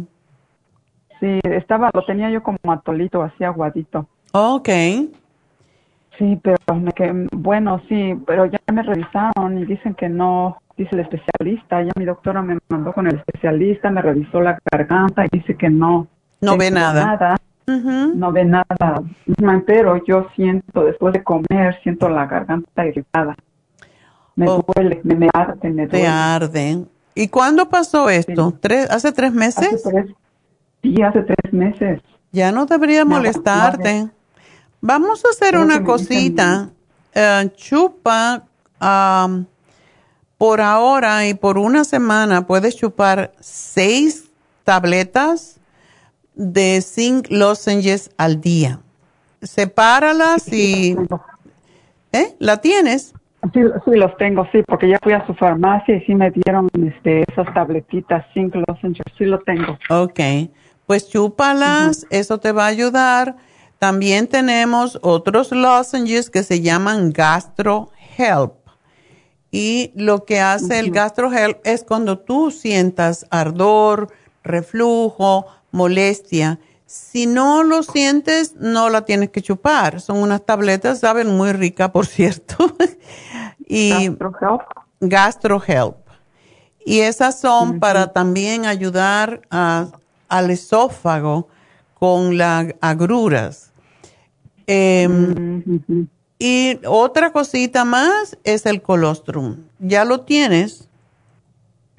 sí, estaba, lo tenía yo como atolito, así aguadito. Ok. Sí, pero me quedé- bueno, sí, pero ya me revisaron y dicen que no, dice el especialista, ya mi doctora me mandó con el especialista, me revisó la garganta y dice que no. No ve nada. No ve nada, pero yo siento, después de comer, siento la garganta irritada. Me duele, me, me arde, me duele. Oh. Te arde. ¿Y cuándo pasó esto? ¿Tres, ¿Hace tres meses? Hace tres, sí, hace tres meses. Ya no debería No, molestarte. Vamos a hacer Creo una cosita. Eh, chupa am, por ahora y por una semana puedes chupar seis tabletas de zinc lozenges al día. Sepáralas y... ¿Eh? ¿La tienes? Sí, sí, los tengo, sí, porque ya fui a su farmacia y sí me dieron este, esas tabletitas, Zinc Lozenges, sí lo tengo. Ok, pues chúpalas, eso te va a ayudar. También tenemos otros lozenges que se llaman Gastro Help. Y lo que hace el Gastro Help es cuando tú sientas ardor, reflujo, molestia. Si no lo sientes, no la tienes que chupar. Son unas tabletas, saben, muy ricas, por <laughs> cierto. y Gastro Help. Gastro Help. Y esas son para también ayudar a- al esófago con las agruras. Em, Y otra cosita más es el colostrum. ¿Ya lo tienes?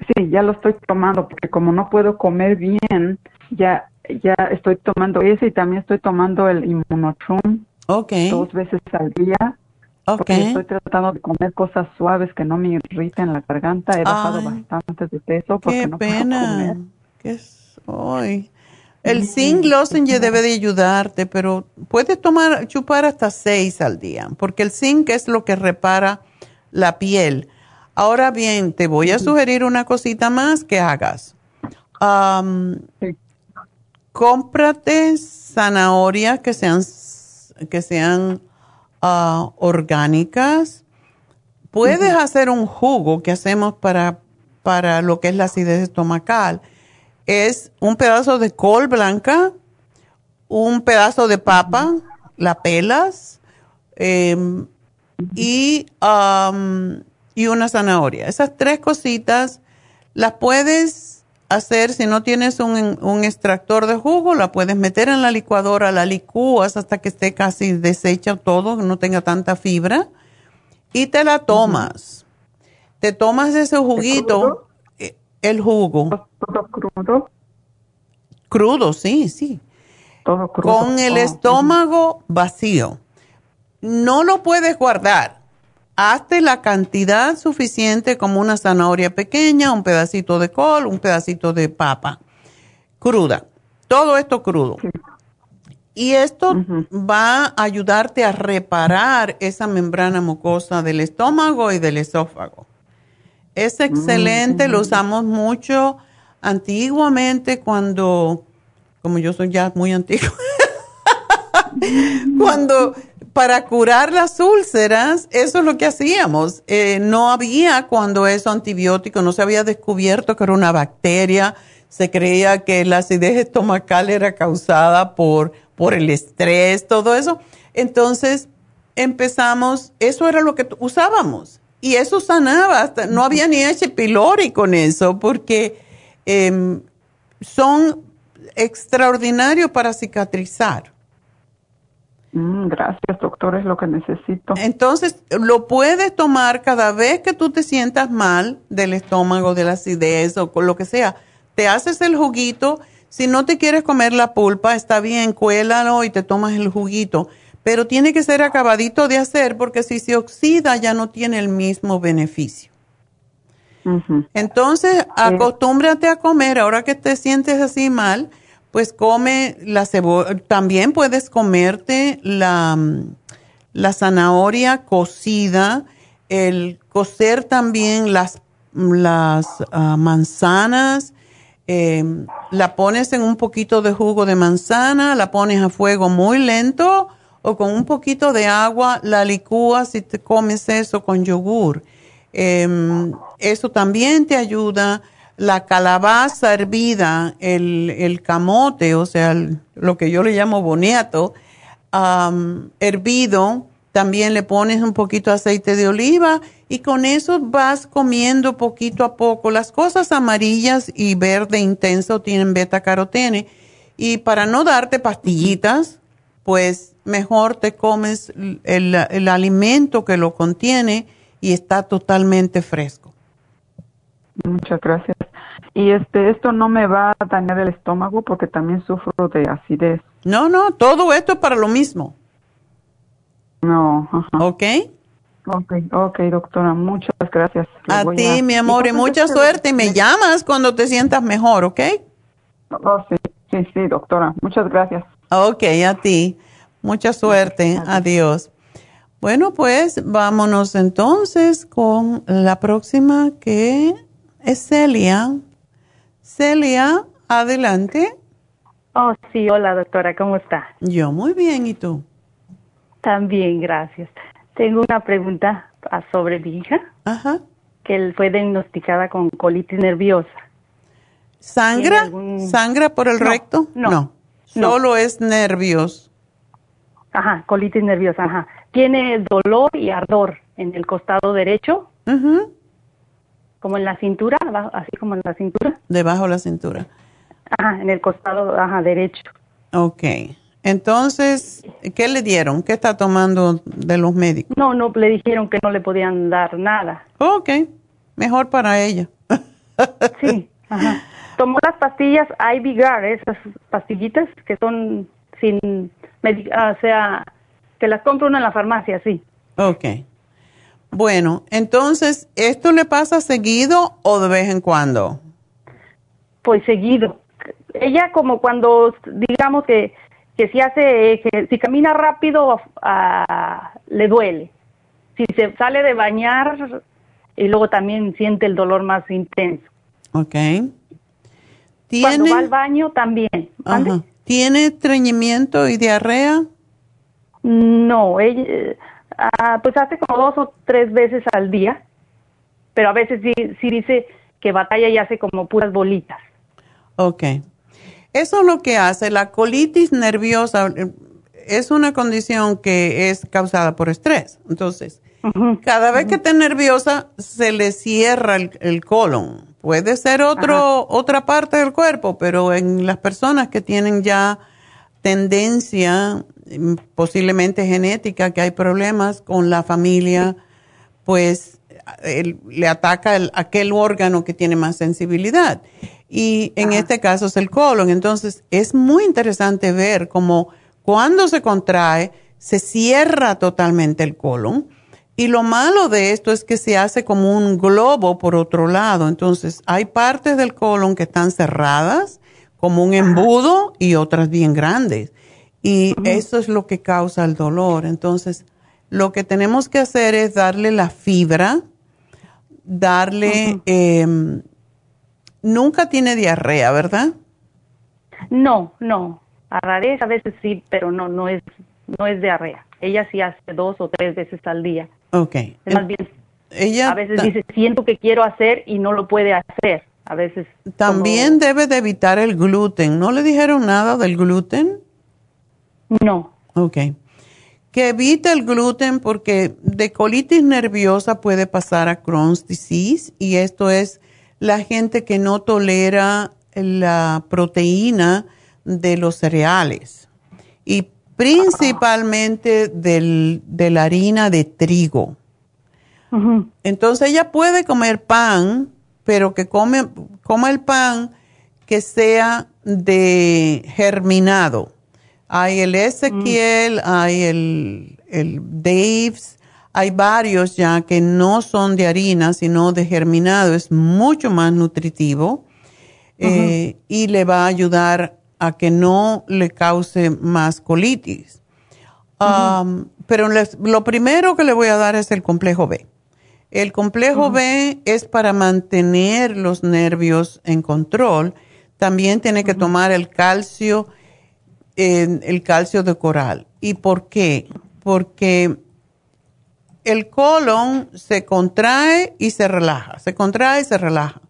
Sí, ya lo estoy tomando, porque como no puedo comer bien, ya, ya estoy tomando ese y también estoy tomando el Immunotrum Ok. dos veces al día. Porque estoy tratando de comer cosas suaves que no me irriten la garganta. He bajado Ay, bastante de peso porque Qué no puedo pena. comer. ¿Qué es hoy? El zinc lozenge debe de ayudarte, pero puedes tomar, chupar hasta seis al día, porque el zinc es lo que repara la piel. Ahora bien, te voy a sugerir una cosita más que hagas. Am, Cómprate zanahorias que sean, que sean ah, orgánicas. Puedes hacer un jugo que hacemos para, para lo que es la acidez estomacal. Es un pedazo de col blanca, un pedazo de papa, la pelas, em, y, am, y una zanahoria. Esas tres cositas las puedes hacer, si no tienes un, un extractor de jugo, la puedes meter en la licuadora, la licúas hasta que esté casi deshecha todo, no tenga tanta fibra, y te la tomas. Te tomas ese juguito, el jugo. ¿Todo crudo? Crudo, sí, sí. Todo crudo. Con el Oh, estómago vacío. No lo puedes guardar. Hazte la cantidad suficiente como una zanahoria pequeña, un pedacito de col, un pedacito de papa cruda. Todo esto crudo. Y esto va a ayudarte a reparar esa membrana mucosa del estómago y del esófago. Es excelente, lo usamos mucho antiguamente cuando, como yo soy ya muy antigua, <laughs> cuando para curar las úlceras, eso es lo que hacíamos. Eh, no había cuando eso antibiótico, no se había descubierto que era una bacteria, se creía que la acidez estomacal era causada por, por el estrés, todo eso. Entonces empezamos, eso era lo que usábamos y eso sanaba, hasta, no había ni H. pylori con eso porque em, son extraordinarios para cicatrizar. Mm, gracias, doctor, es lo que necesito. Entonces, lo puedes tomar cada vez que tú te sientas mal del estómago, de la acidez o con lo que sea. Te haces el juguito. Si no te quieres comer la pulpa, está bien, cuélalo y te tomas el juguito. Pero tiene que ser acabadito de hacer porque si se oxida ya no tiene el mismo beneficio. Entonces, acostúmbrate a comer, ahora que te sientes así mal, pues come la cebolla, también puedes comerte la, la zanahoria cocida, el cocer también las, las ah, manzanas, Em, la pones en un poquito de jugo de manzana, la pones a fuego muy lento o con un poquito de agua, la licúas y te comes eso con yogur. Em, eso también te ayuda. La calabaza hervida, el, camote, o sea, lo que yo le llamo boniato, hervido, también le pones un poquito de aceite de oliva y con eso vas comiendo poquito a poco. Las cosas amarillas y verde intenso tienen beta carotene y para no darte pastillitas, pues mejor te comes el, el alimento que lo contiene y está totalmente fresco. Muchas gracias. Y este, esto no me va a dañar el estómago porque también sufro de acidez. No, no, todo esto es para lo mismo. No. Ajá. ¿Ok? Ok, ok, doctora, muchas gracias. a ti, mi amor, y, mucha suerte. Y me llamas cuando te sientas mejor, ¿ok? Oh, sí, sí, sí, doctora. Muchas gracias. Ok, a ti. Mucha suerte. Adiós. Bueno, pues vámonos entonces con la próxima que es Celia. Celia, adelante. Oh, sí, hola doctora, ¿cómo está? Yo muy bien, ¿y tú? También, gracias. Tengo una pregunta sobre mi hija. Ajá. Que fue diagnosticada con colitis nerviosa. ¿Sangra? ¿Sangra por el recto? No, no. Solo es nervios. Ajá, colitis nerviosa, ajá. Tiene dolor y ardor en el costado derecho. Ajá. Como en la cintura, así como en la cintura. Debajo de la cintura. Ajá, en el costado, ajá, derecho. Ok. Entonces, ¿qué le dieron? ¿Qué está tomando de los médicos? No, no, le dijeron que no le podían dar nada. Ok, mejor para ella. <laughs> sí, ajá. Tomó las pastillas Ivigar, esas pastillitas que son sin, o sea, que las compra uno en la farmacia, sí. Ok. Bueno, entonces, ¿esto le pasa seguido o de vez en cuando? Pues seguido. Ella como cuando, digamos que que si hace, que si camina rápido uh, le duele. Si se sale de bañar y luego también siente el dolor más intenso. Ok. Cuando va al baño también. ¿Tiene estreñimiento y diarrea? No, ella, uh, pues hace como dos o tres veces al día, pero a veces sí, sí dice que batalla y hace como puras bolitas. Ok. Eso es lo que hace. La colitis nerviosa eh, es una condición que es causada por estrés. Entonces, cada vez que está nerviosa, se le cierra el, colon. Puede ser otro, otra parte del cuerpo, pero en las personas que tienen ya tendencia, mm, posiblemente genética, que hay problemas con la familia, pues le ataca aquel órgano que tiene más sensibilidad. Y en este caso es el colon. Entonces es muy interesante ver cómo cuando se contrae se cierra totalmente el colon y lo malo de esto es que se hace como un globo por otro lado. Entonces hay partes del colon que están cerradas como un embudo y otras bien grandes. Y eso es lo que causa el dolor. Entonces, lo que tenemos que hacer es darle la fibra, darle nunca tiene diarrea, ¿verdad? No, no. A rareza a veces sí, pero no, no es, no es diarrea. Ella sí hace dos o tres veces al día. Ok. más bien, ella a veces dice, siento que quiero hacer y no lo puede hacer. A veces. También debe de evitar el gluten. ¿No le dijeron nada del gluten? No. Ok. Que evite el gluten porque de colitis nerviosa puede pasar a Crohn's disease y esto es la gente que no tolera la proteína de los cereales y principalmente de la harina de trigo. Entonces ella puede comer pan, pero que come, coma el pan que sea de germinado. Hay el Ezequiel, hay el, el Dave's, hay varios ya que no son de harina, sino de germinado. Es mucho más nutritivo eh, y le va a ayudar a que no le cause más colitis. Um, pero lo primero que le voy a dar es el complejo B. El complejo B es para mantener los nervios en control. también tiene que tomar el calcio, el calcio de coral. ¿Y por qué? Porque el colon se contrae y se relaja, se contrae y se relaja.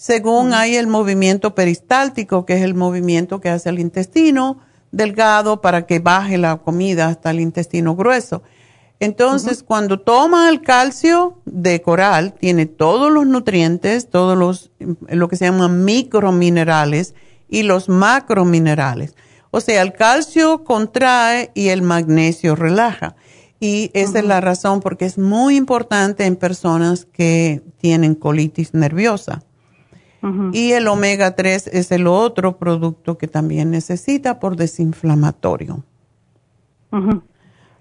Según hay el movimiento peristáltico, que es el movimiento que hace el intestino delgado para que baje la comida hasta el intestino grueso. Entonces, cuando toma el calcio de coral, tiene todos los nutrientes, todos los, lo que se llaman microminerales y los macrominerales. O sea, el calcio contrae y el magnesio relaja. Y esa es la razón porque es muy importante en personas que tienen colitis nerviosa. Y el omega 3 es el otro producto que también necesita por desinflamatorio.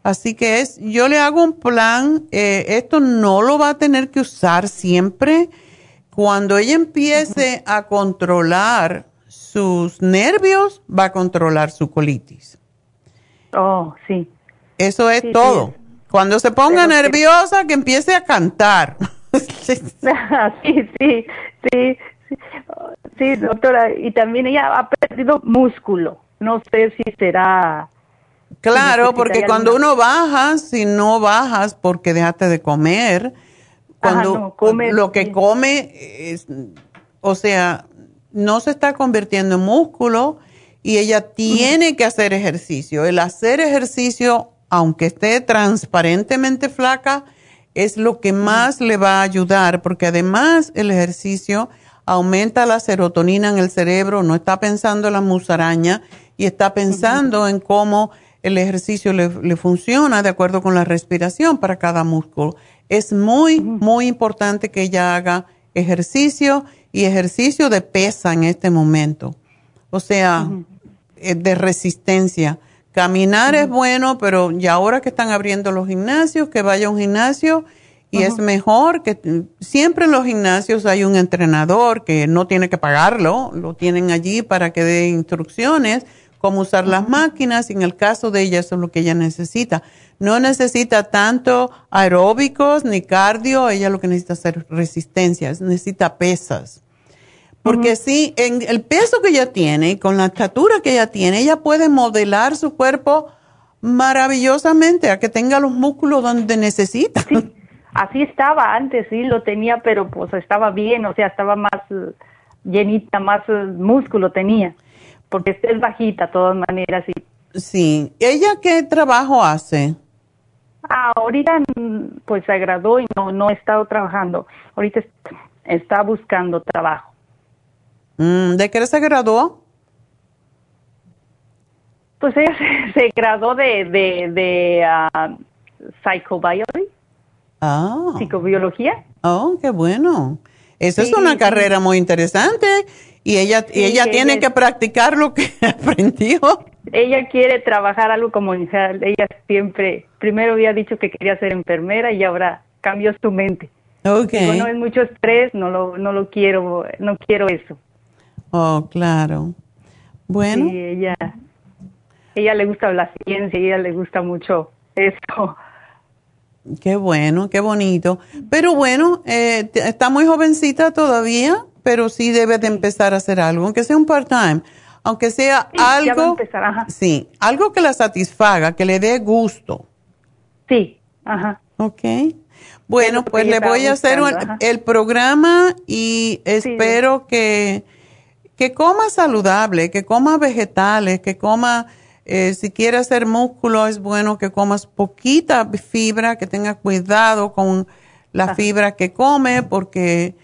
Así que es, yo le hago un plan, eh, esto no lo va a tener que usar siempre. Cuando ella empiece a controlar sus nervios, va a controlar su colitis. Oh, sí. Eso es todo. Cuando se ponga nerviosa, que... empiece a cantar. <laughs> <laughs> sí, sí, sí, sí. Sí, doctora. Y también ella ha perdido músculo. No sé si será Claro, porque cuando uno baja, si no bajas porque dejaste de comer, cuando lo que come, es, o sea, no se está convirtiendo en músculo y ella tiene que hacer ejercicio. El hacer ejercicio, aunque esté transparentemente flaca, es lo que más le va a ayudar, porque además el ejercicio aumenta la serotonina en el cerebro, no está pensando en la musaraña y está pensando en cómo el ejercicio le, funciona de acuerdo con la respiración para cada músculo. Es muy, muy importante que ella haga ejercicio y ejercicio de pesa en este momento. O sea, eh, de resistencia. Caminar es bueno, pero ya ahora que están abriendo los gimnasios, que vaya a un gimnasio y es mejor que siempre en los gimnasios hay un entrenador que no tiene que pagarlo, lo tienen allí para que dé instrucciones cómo usar las máquinas y en el caso de ella eso es lo que ella necesita. No necesita tanto aeróbicos ni cardio, ella lo que necesita es hacer resistencia, necesita pesas. Porque sí, en el peso que ella tiene y con la estatura que ella tiene, ella puede modelar su cuerpo maravillosamente a que tenga los músculos donde necesita. Así estaba antes, sí, lo tenía, pero pues estaba bien, o sea, estaba más eh, llenita, más eh, músculo tenía porque es bajita de todas maneras. Sí. sí. ¿Ella qué trabajo hace? Ah, ahorita pues se graduó y no, no ha estado trabajando. Ahorita está buscando trabajo. Mm, ¿De qué se graduó? Pues ella <laughs> se, graduó de, de, de uh, psychobiology. Ah. Psicobiología. Oh, qué bueno. Esa es una carrera muy interesante y ella, y ella tiene que practicar lo que <laughs> aprendió. Ella quiere trabajar algo como ella siempre, primero había dicho que quería ser enfermera y ahora cambió su mente. Okay. no es mucho estrés, no lo, no lo quiero, no quiero eso. Oh, claro. Bueno. Sí, ella, ella le gusta la ciencia, ella le gusta mucho eso. Qué bueno, qué bonito. Pero bueno, eh, está muy jovencita todavía pero sí debe de empezar a hacer algo, aunque sea un part-time, aunque sea algo, sí, algo que la satisfaga, que le dé gusto. Sí, ajá. Ok. Bueno, pues le voy a hacer el programa y espero que, que coma saludable, que coma vegetales, que coma, eh, si quiere hacer músculo, es bueno que comas poquita fibra, que tenga cuidado con la fibra que come, porque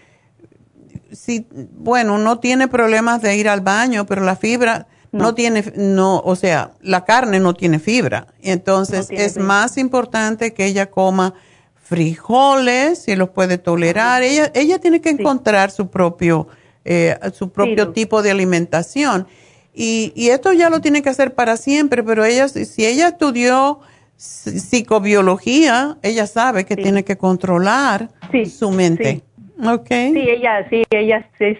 si, bueno, no tiene problemas de ir al baño, pero la fibra no, tiene, no, o sea, la carne no tiene fibra. Entonces es más importante que ella coma frijoles, si los puede tolerar. Ella, ella tiene que encontrar su propio, eh, su propio tipo de alimentación. Y, y, esto ya lo tiene que hacer para siempre, pero ella, si ella estudió psicobiología, ella sabe que tiene que controlar su mente. Okay. Sí, ella, sí, ella. Sí,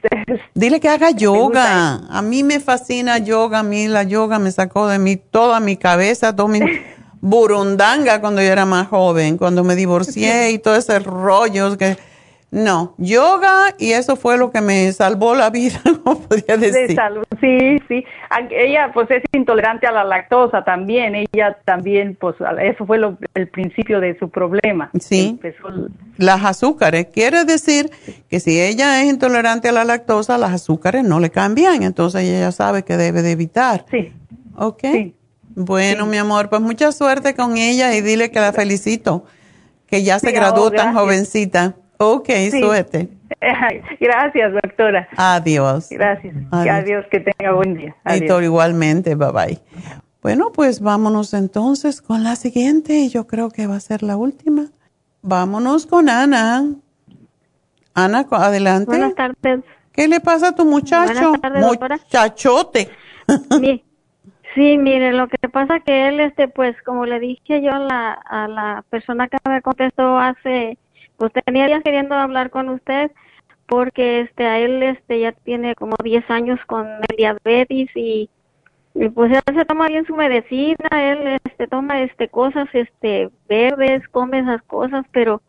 Dile que haga yoga. A mí me fascina yoga. A mí la yoga me sacó de mí toda mi cabeza, toda mi <laughs> burundanga cuando yo era más joven, cuando me divorcié y todo ese rollo que No, yoga y eso fue lo que me salvó la vida, <laughs> no podía decir. De salud, sí, sí. Ella pues es intolerante a la lactosa también, ella también pues eso fue lo- el principio de su problema. Sí. Empezó Las azúcares, quiere decir que si ella es intolerante a la lactosa, las azúcares no le cambian, entonces ella ya sabe que debe de evitar. Sí. ¿Ok? Bueno, mi amor, pues mucha suerte con ella y dile que la felicito, que ya se Sí, graduó oh, tan jovencita. Ok, Sí. suerte. Gracias, doctora. Adiós. Gracias. Adiós. Adiós, que tenga buen día. Adiós. Héctor, igualmente, bye bye. Bueno, pues vámonos entonces con la siguiente, yo creo que va a ser la última. Vámonos con Ana. Ana, adelante. Buenas tardes. ¿Qué le pasa a tu muchacho? Buenas tardes, doctora. Muchachote. <laughs> Mi- sí, mire, lo que pasa que él, este, pues, como le dije yo a la, a la persona que me contestó hace, pues tenía días queriendo hablar con usted, porque, este, a él, este, ya tiene como 10 años con el diabetes y, pues él se toma bien su medicina, él, este, toma, este, cosas, este, verdes, come esas cosas, pero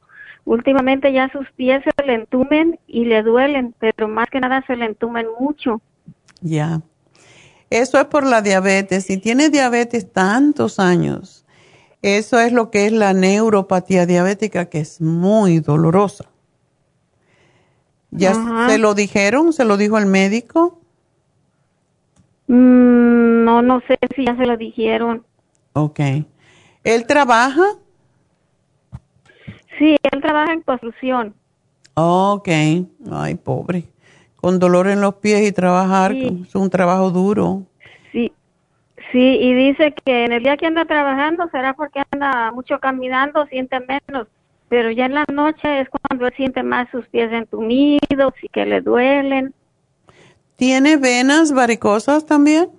últimamente ya sus pies se le entumen y le duelen, pero más que nada se le entumen mucho. Ya. Eso es por la diabetes. Si tiene diabetes tantos años, eso es lo que es la neuropatía diabética, que es muy dolorosa. ¿Ya Ajá. se lo dijeron? ¿Se lo dijo el médico? Mm, no, no sé si ya se lo dijeron. Ok. ¿Él trabaja? Sí, él trabaja en construcción. Ok. Ay, pobre. Con dolor en los pies y trabajar, Sí. es un trabajo duro. Sí, y dice que en el día que anda trabajando será porque anda mucho caminando, siente menos, pero ya en la noche es cuando él siente más sus pies entumidos y que le duelen. ¿Tiene venas varicosas también?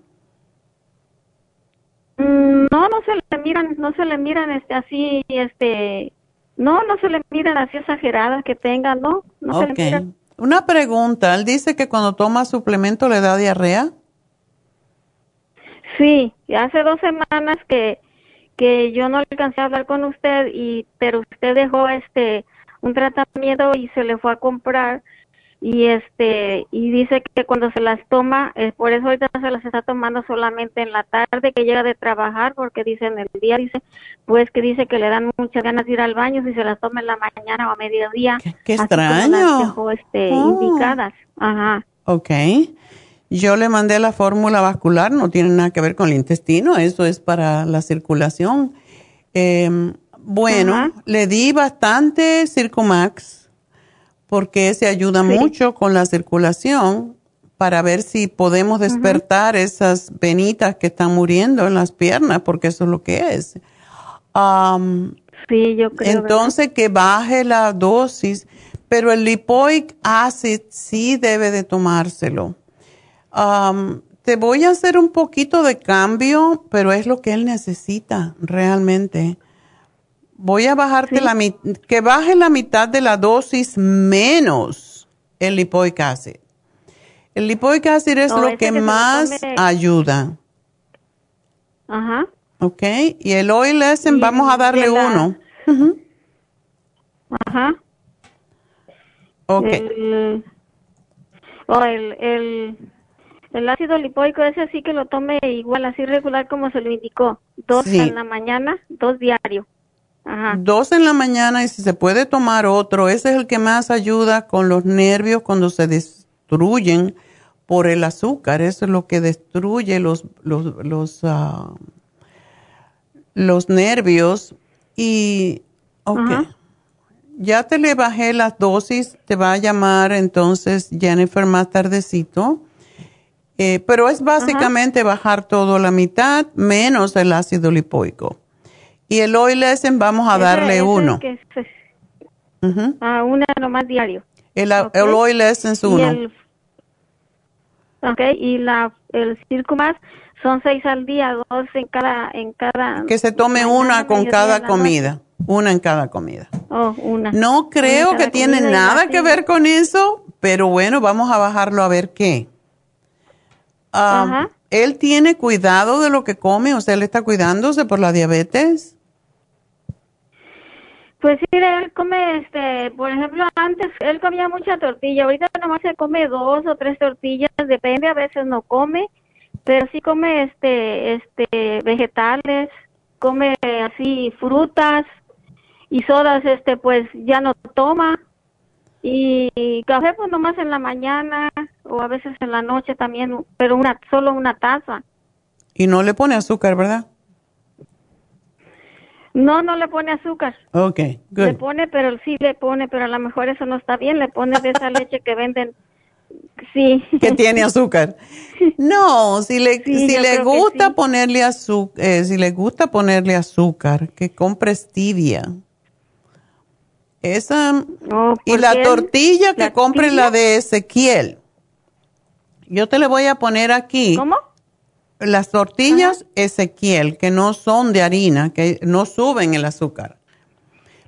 Mm, No, no se le miran, no se le miran este así, este, no, no se le miran así exageradas que tenga, no, no se le miran. Una pregunta. Él dice que cuando toma suplemento le da diarrea. Sí, hace dos semanas que, que yo no alcancé a hablar con usted, y pero usted dejó este un tratamiento y se le fue a comprar y este y dice que cuando se las toma, eh, por eso ahorita se las está tomando solamente en la tarde que llega de trabajar, porque dice en el día, dice, pues que dice que le dan muchas ganas de ir al baño si se las toma en la mañana o a mediodía. qué como extraño. las dejó este, Oh. indicadas. Ajá. Ok. Yo le mandé la fórmula vascular, no tiene nada que ver con el intestino, eso es para la circulación. Eh, bueno, le di bastante Circumax porque ese ayuda mucho con la circulación para ver si podemos despertar esas venitas que están muriendo en las piernas, porque eso es lo que es. Sí, yo creo. entonces que baje la dosis, pero el lipoic acid sí debe de tomárselo. Am, te voy a hacer un poquito de cambio, pero es lo que él necesita realmente. Voy a bajarte la mit- que baje la mitad de la dosis menos el lipoic acid. El lipoic acid es No, lo que más ayuda, Ajá. ¿ok? Y el oil essence vamos a darle la- uno. Ajá. Ok. El, o el, el, el ácido lipoico ese sí que lo tome igual, así regular como se lo indicó. Dos Sí. en la mañana, dos diario. Ajá. Dos en la mañana y si se puede tomar otro, ese es el que más ayuda con los nervios cuando se destruyen por el azúcar. Eso es lo que destruye los, los, los, ah, los nervios. Y, ok. Ajá. Ya te le bajé las dosis, te va a llamar entonces Jennifer más tardecito. Eh, pero es básicamente bajar todo la mitad menos el ácido lipoico. Y el oil essence vamos a Ese- darle ese uno. que se- Ujú. a una nomás diario. El, a- Ok. el oil essence uno. el, ok, y la, el Circumax son seis al día, dos en cada, en cada. que se tome una con cada comida. Una en cada comida. Oh, una. No creo Una que tiene nada que ver con eso, pero bueno, vamos a bajarlo a ver qué. ¿Él tiene cuidado de lo que come? O sea, ¿él está cuidándose por la diabetes? Pues sí, él come, este, por ejemplo, antes él comía mucha tortilla, ahorita nomás se come dos o tres tortillas, depende, a veces no come, pero sí come, este, este, vegetales, come así frutas y sodas, este, pues ya no toma y café pues nomás en la mañana o a veces en la noche también, pero una, solo una taza. Y no le pone azúcar, ¿verdad? No, no le pone azúcar. Ok, good. Le pone, pero sí le pone, pero a lo mejor eso no está bien. Le pone de esa leche que venden. Sí. Que tiene azúcar. <laughs> No, si le, Sí, si le gusta sí. ponerle azúcar, si le gusta ponerle azúcar, que compre stevia. Esa y la tortilla que la compre la de Ezequiel. Yo te le voy a poner aquí. ¿Cómo? Las tortillas Ezequiel, que no son de harina, que no suben el azúcar.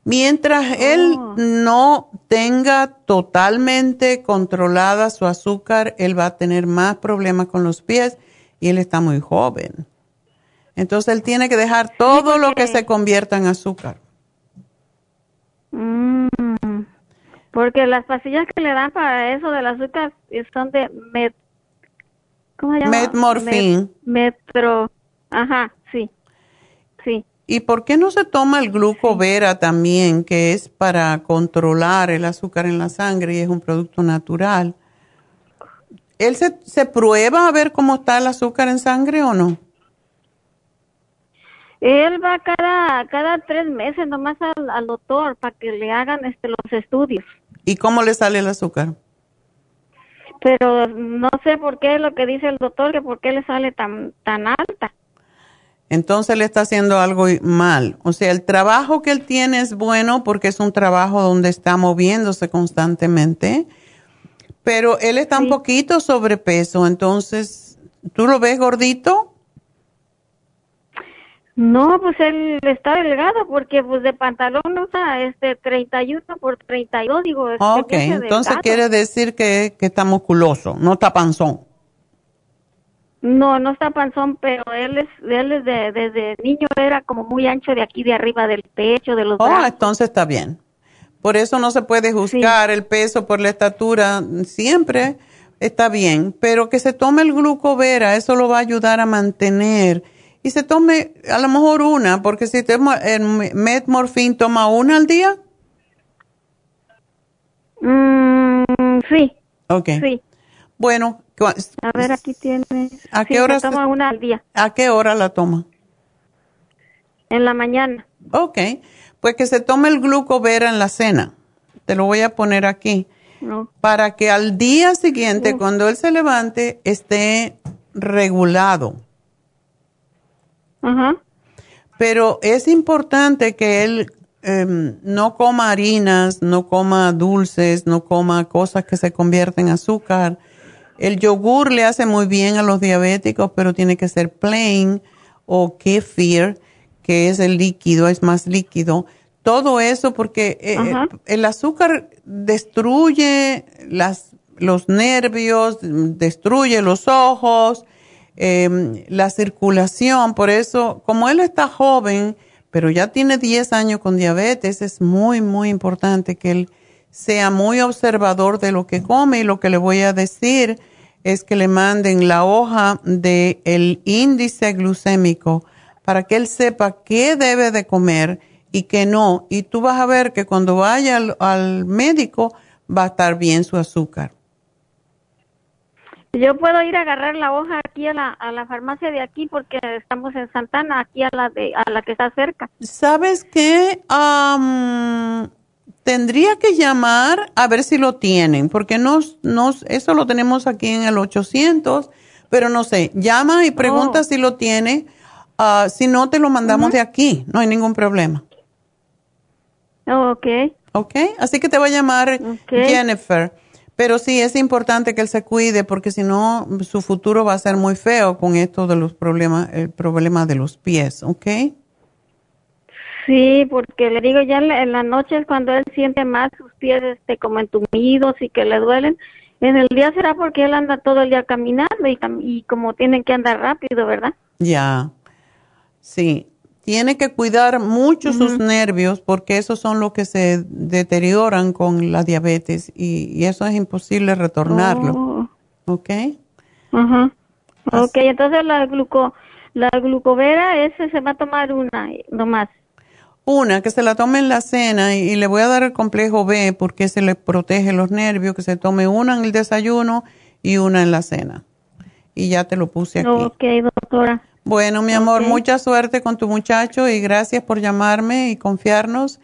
Mientras él Oh. no tenga totalmente controlada su azúcar, él va a tener más problemas con los pies y él está muy joven. Entonces él tiene que dejar todo lo que se convierta en azúcar. Mm, porque las pastillas que le dan para eso del azúcar son de med, ¿cómo se llama? Met- metro, ajá, sí, sí. ¿Y por qué no se toma el glucovera también, que es para controlar el azúcar en la sangre y es un producto natural? ¿Él se, se prueba a ver cómo está el azúcar en sangre o no? Él va cada cada tres meses nomás al, al doctor para que le hagan este los estudios. ¿Y cómo le sale el azúcar? Pero no sé por qué lo que dice el doctor, que por qué le sale tan tan alta. Entonces le está haciendo algo mal. O sea, el trabajo que él tiene es bueno porque es un trabajo donde está moviéndose constantemente, pero él está un poquito sobrepeso. Entonces, ¿tú lo ves gordito? No, pues él está delgado porque pues de pantalón usa este 31 por 32, digo. este, Ok, entonces delgado. quiere decir que, que está musculoso, no está panzón. No, no está panzón, pero él es, él es de, desde niño era como muy ancho de aquí de arriba del pecho, de los Oh, brazos. entonces está bien. Por eso no se puede juzgar el peso por la estatura, siempre está bien, pero que se tome el glucovera, eso lo va a ayudar a mantener. Y se tome a lo mejor una, porque si toma el metmorfin, toma una al día. Mm, sí. Ok. Sí. Bueno, A ver, aquí tiene. ¿A qué hora se- toma una al día, ¿a qué hora la toma? en la mañana. Ok, pues que se tome el glucovera en la cena. Te lo voy a poner aquí. No. Para que al día siguiente, cuando él se levante, esté regulado. Pero es importante que él em, no coma harinas, no coma dulces, no coma cosas que se convierten en azúcar. El yogur le hace muy bien a los diabéticos, pero tiene que ser plain o kefir, que es el líquido, es más líquido. Todo eso porque eh, Ajá. el azúcar destruye las, los nervios, destruye los ojos, eh, la circulación. Por eso, como él está joven, pero ya tiene 10 años con diabetes, es muy, muy importante que él sea muy observador de lo que come y lo que le voy a decir es que le manden la hoja del el índice glucémico para que él sepa qué debe de comer y qué no. Y tú vas a ver que cuando vaya al, al médico va a estar bien su azúcar. Yo puedo ir a agarrar la hoja aquí a la, a la farmacia de aquí porque estamos en Santana, aquí a la de a la que está cerca. ¿Sabes qué? Am, tendría que llamar a ver si lo tienen, porque nos, nos, eso lo tenemos aquí en el 800, pero no sé, llama y pregunta Oh. si lo tiene. Ah, si no, te lo mandamos de aquí, no hay ningún problema. Oh, ok. ¿Ok? Así que te va a llamar Jennifer. Pero sí, es importante que él se cuide porque si no, su futuro va a ser muy feo con esto de los problemas, el problema de los pies, ¿ok? Sí, porque le digo ya en la, en la noche es cuando él siente más sus pies este como entumidos y que le duelen. En el día será porque él anda todo el día caminando y, y como tienen que andar rápido, ¿verdad? Ya, sí. Tiene que cuidar mucho sus nervios porque esos son los que se deterioran con la diabetes y, eso es imposible retornarlo. Oh. ¿Ok? Ajá. Ok, entonces la, gluco, la glucovera ese se va a tomar una nomás. Una, que se la tome en la cena y, le voy a dar el complejo B porque se le protege los nervios, que se tome una en el desayuno y una en la cena. Y ya te lo puse aquí. Ok, doctora. Bueno, mi amor, mucha suerte con tu muchacho y gracias por llamarme y confiarnos.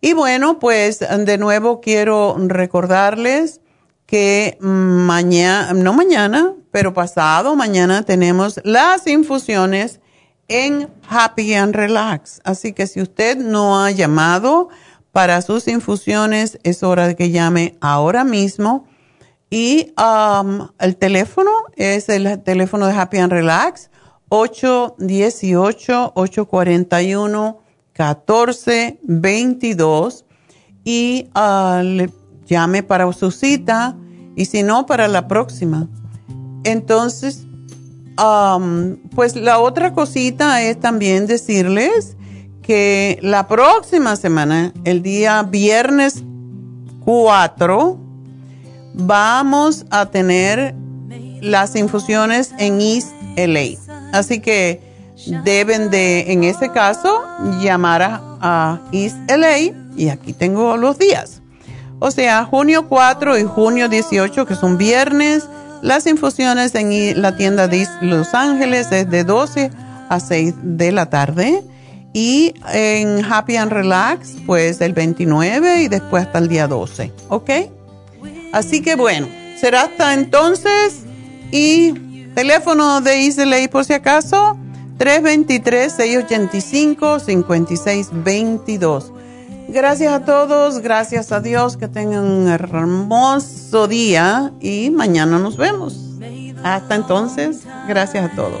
Y bueno, pues de nuevo quiero recordarles que mañana, no mañana, pero pasado mañana tenemos las infusiones en Happy and Relax. Así que si usted no ha llamado para sus infusiones, es hora de que llame ahora mismo. Y um, el teléfono es el teléfono de Happy and Relax, 818-841-1422. Y uh, le llame para su cita y si no, para la próxima. Entonces, pues la otra cosita es también decirles que la próxima semana, el día viernes 4, vamos a tener las infusiones en East LA. Así que deben de, en ese caso, llamar a, a East LA y aquí tengo los días. O sea, junio 4 y junio 18, que son viernes, las infusiones en la tienda de Los Ángeles es de 12 a 6 de la tarde. Y en Happy and Relax, pues el 29 y después hasta el día 12. ¿Ok? Así que bueno, será hasta entonces. Y teléfono de Islay por si acaso, 323-685-5622. Gracias a todos, gracias a Dios, que tengan un hermoso día y mañana nos vemos. Hasta entonces, gracias a todos.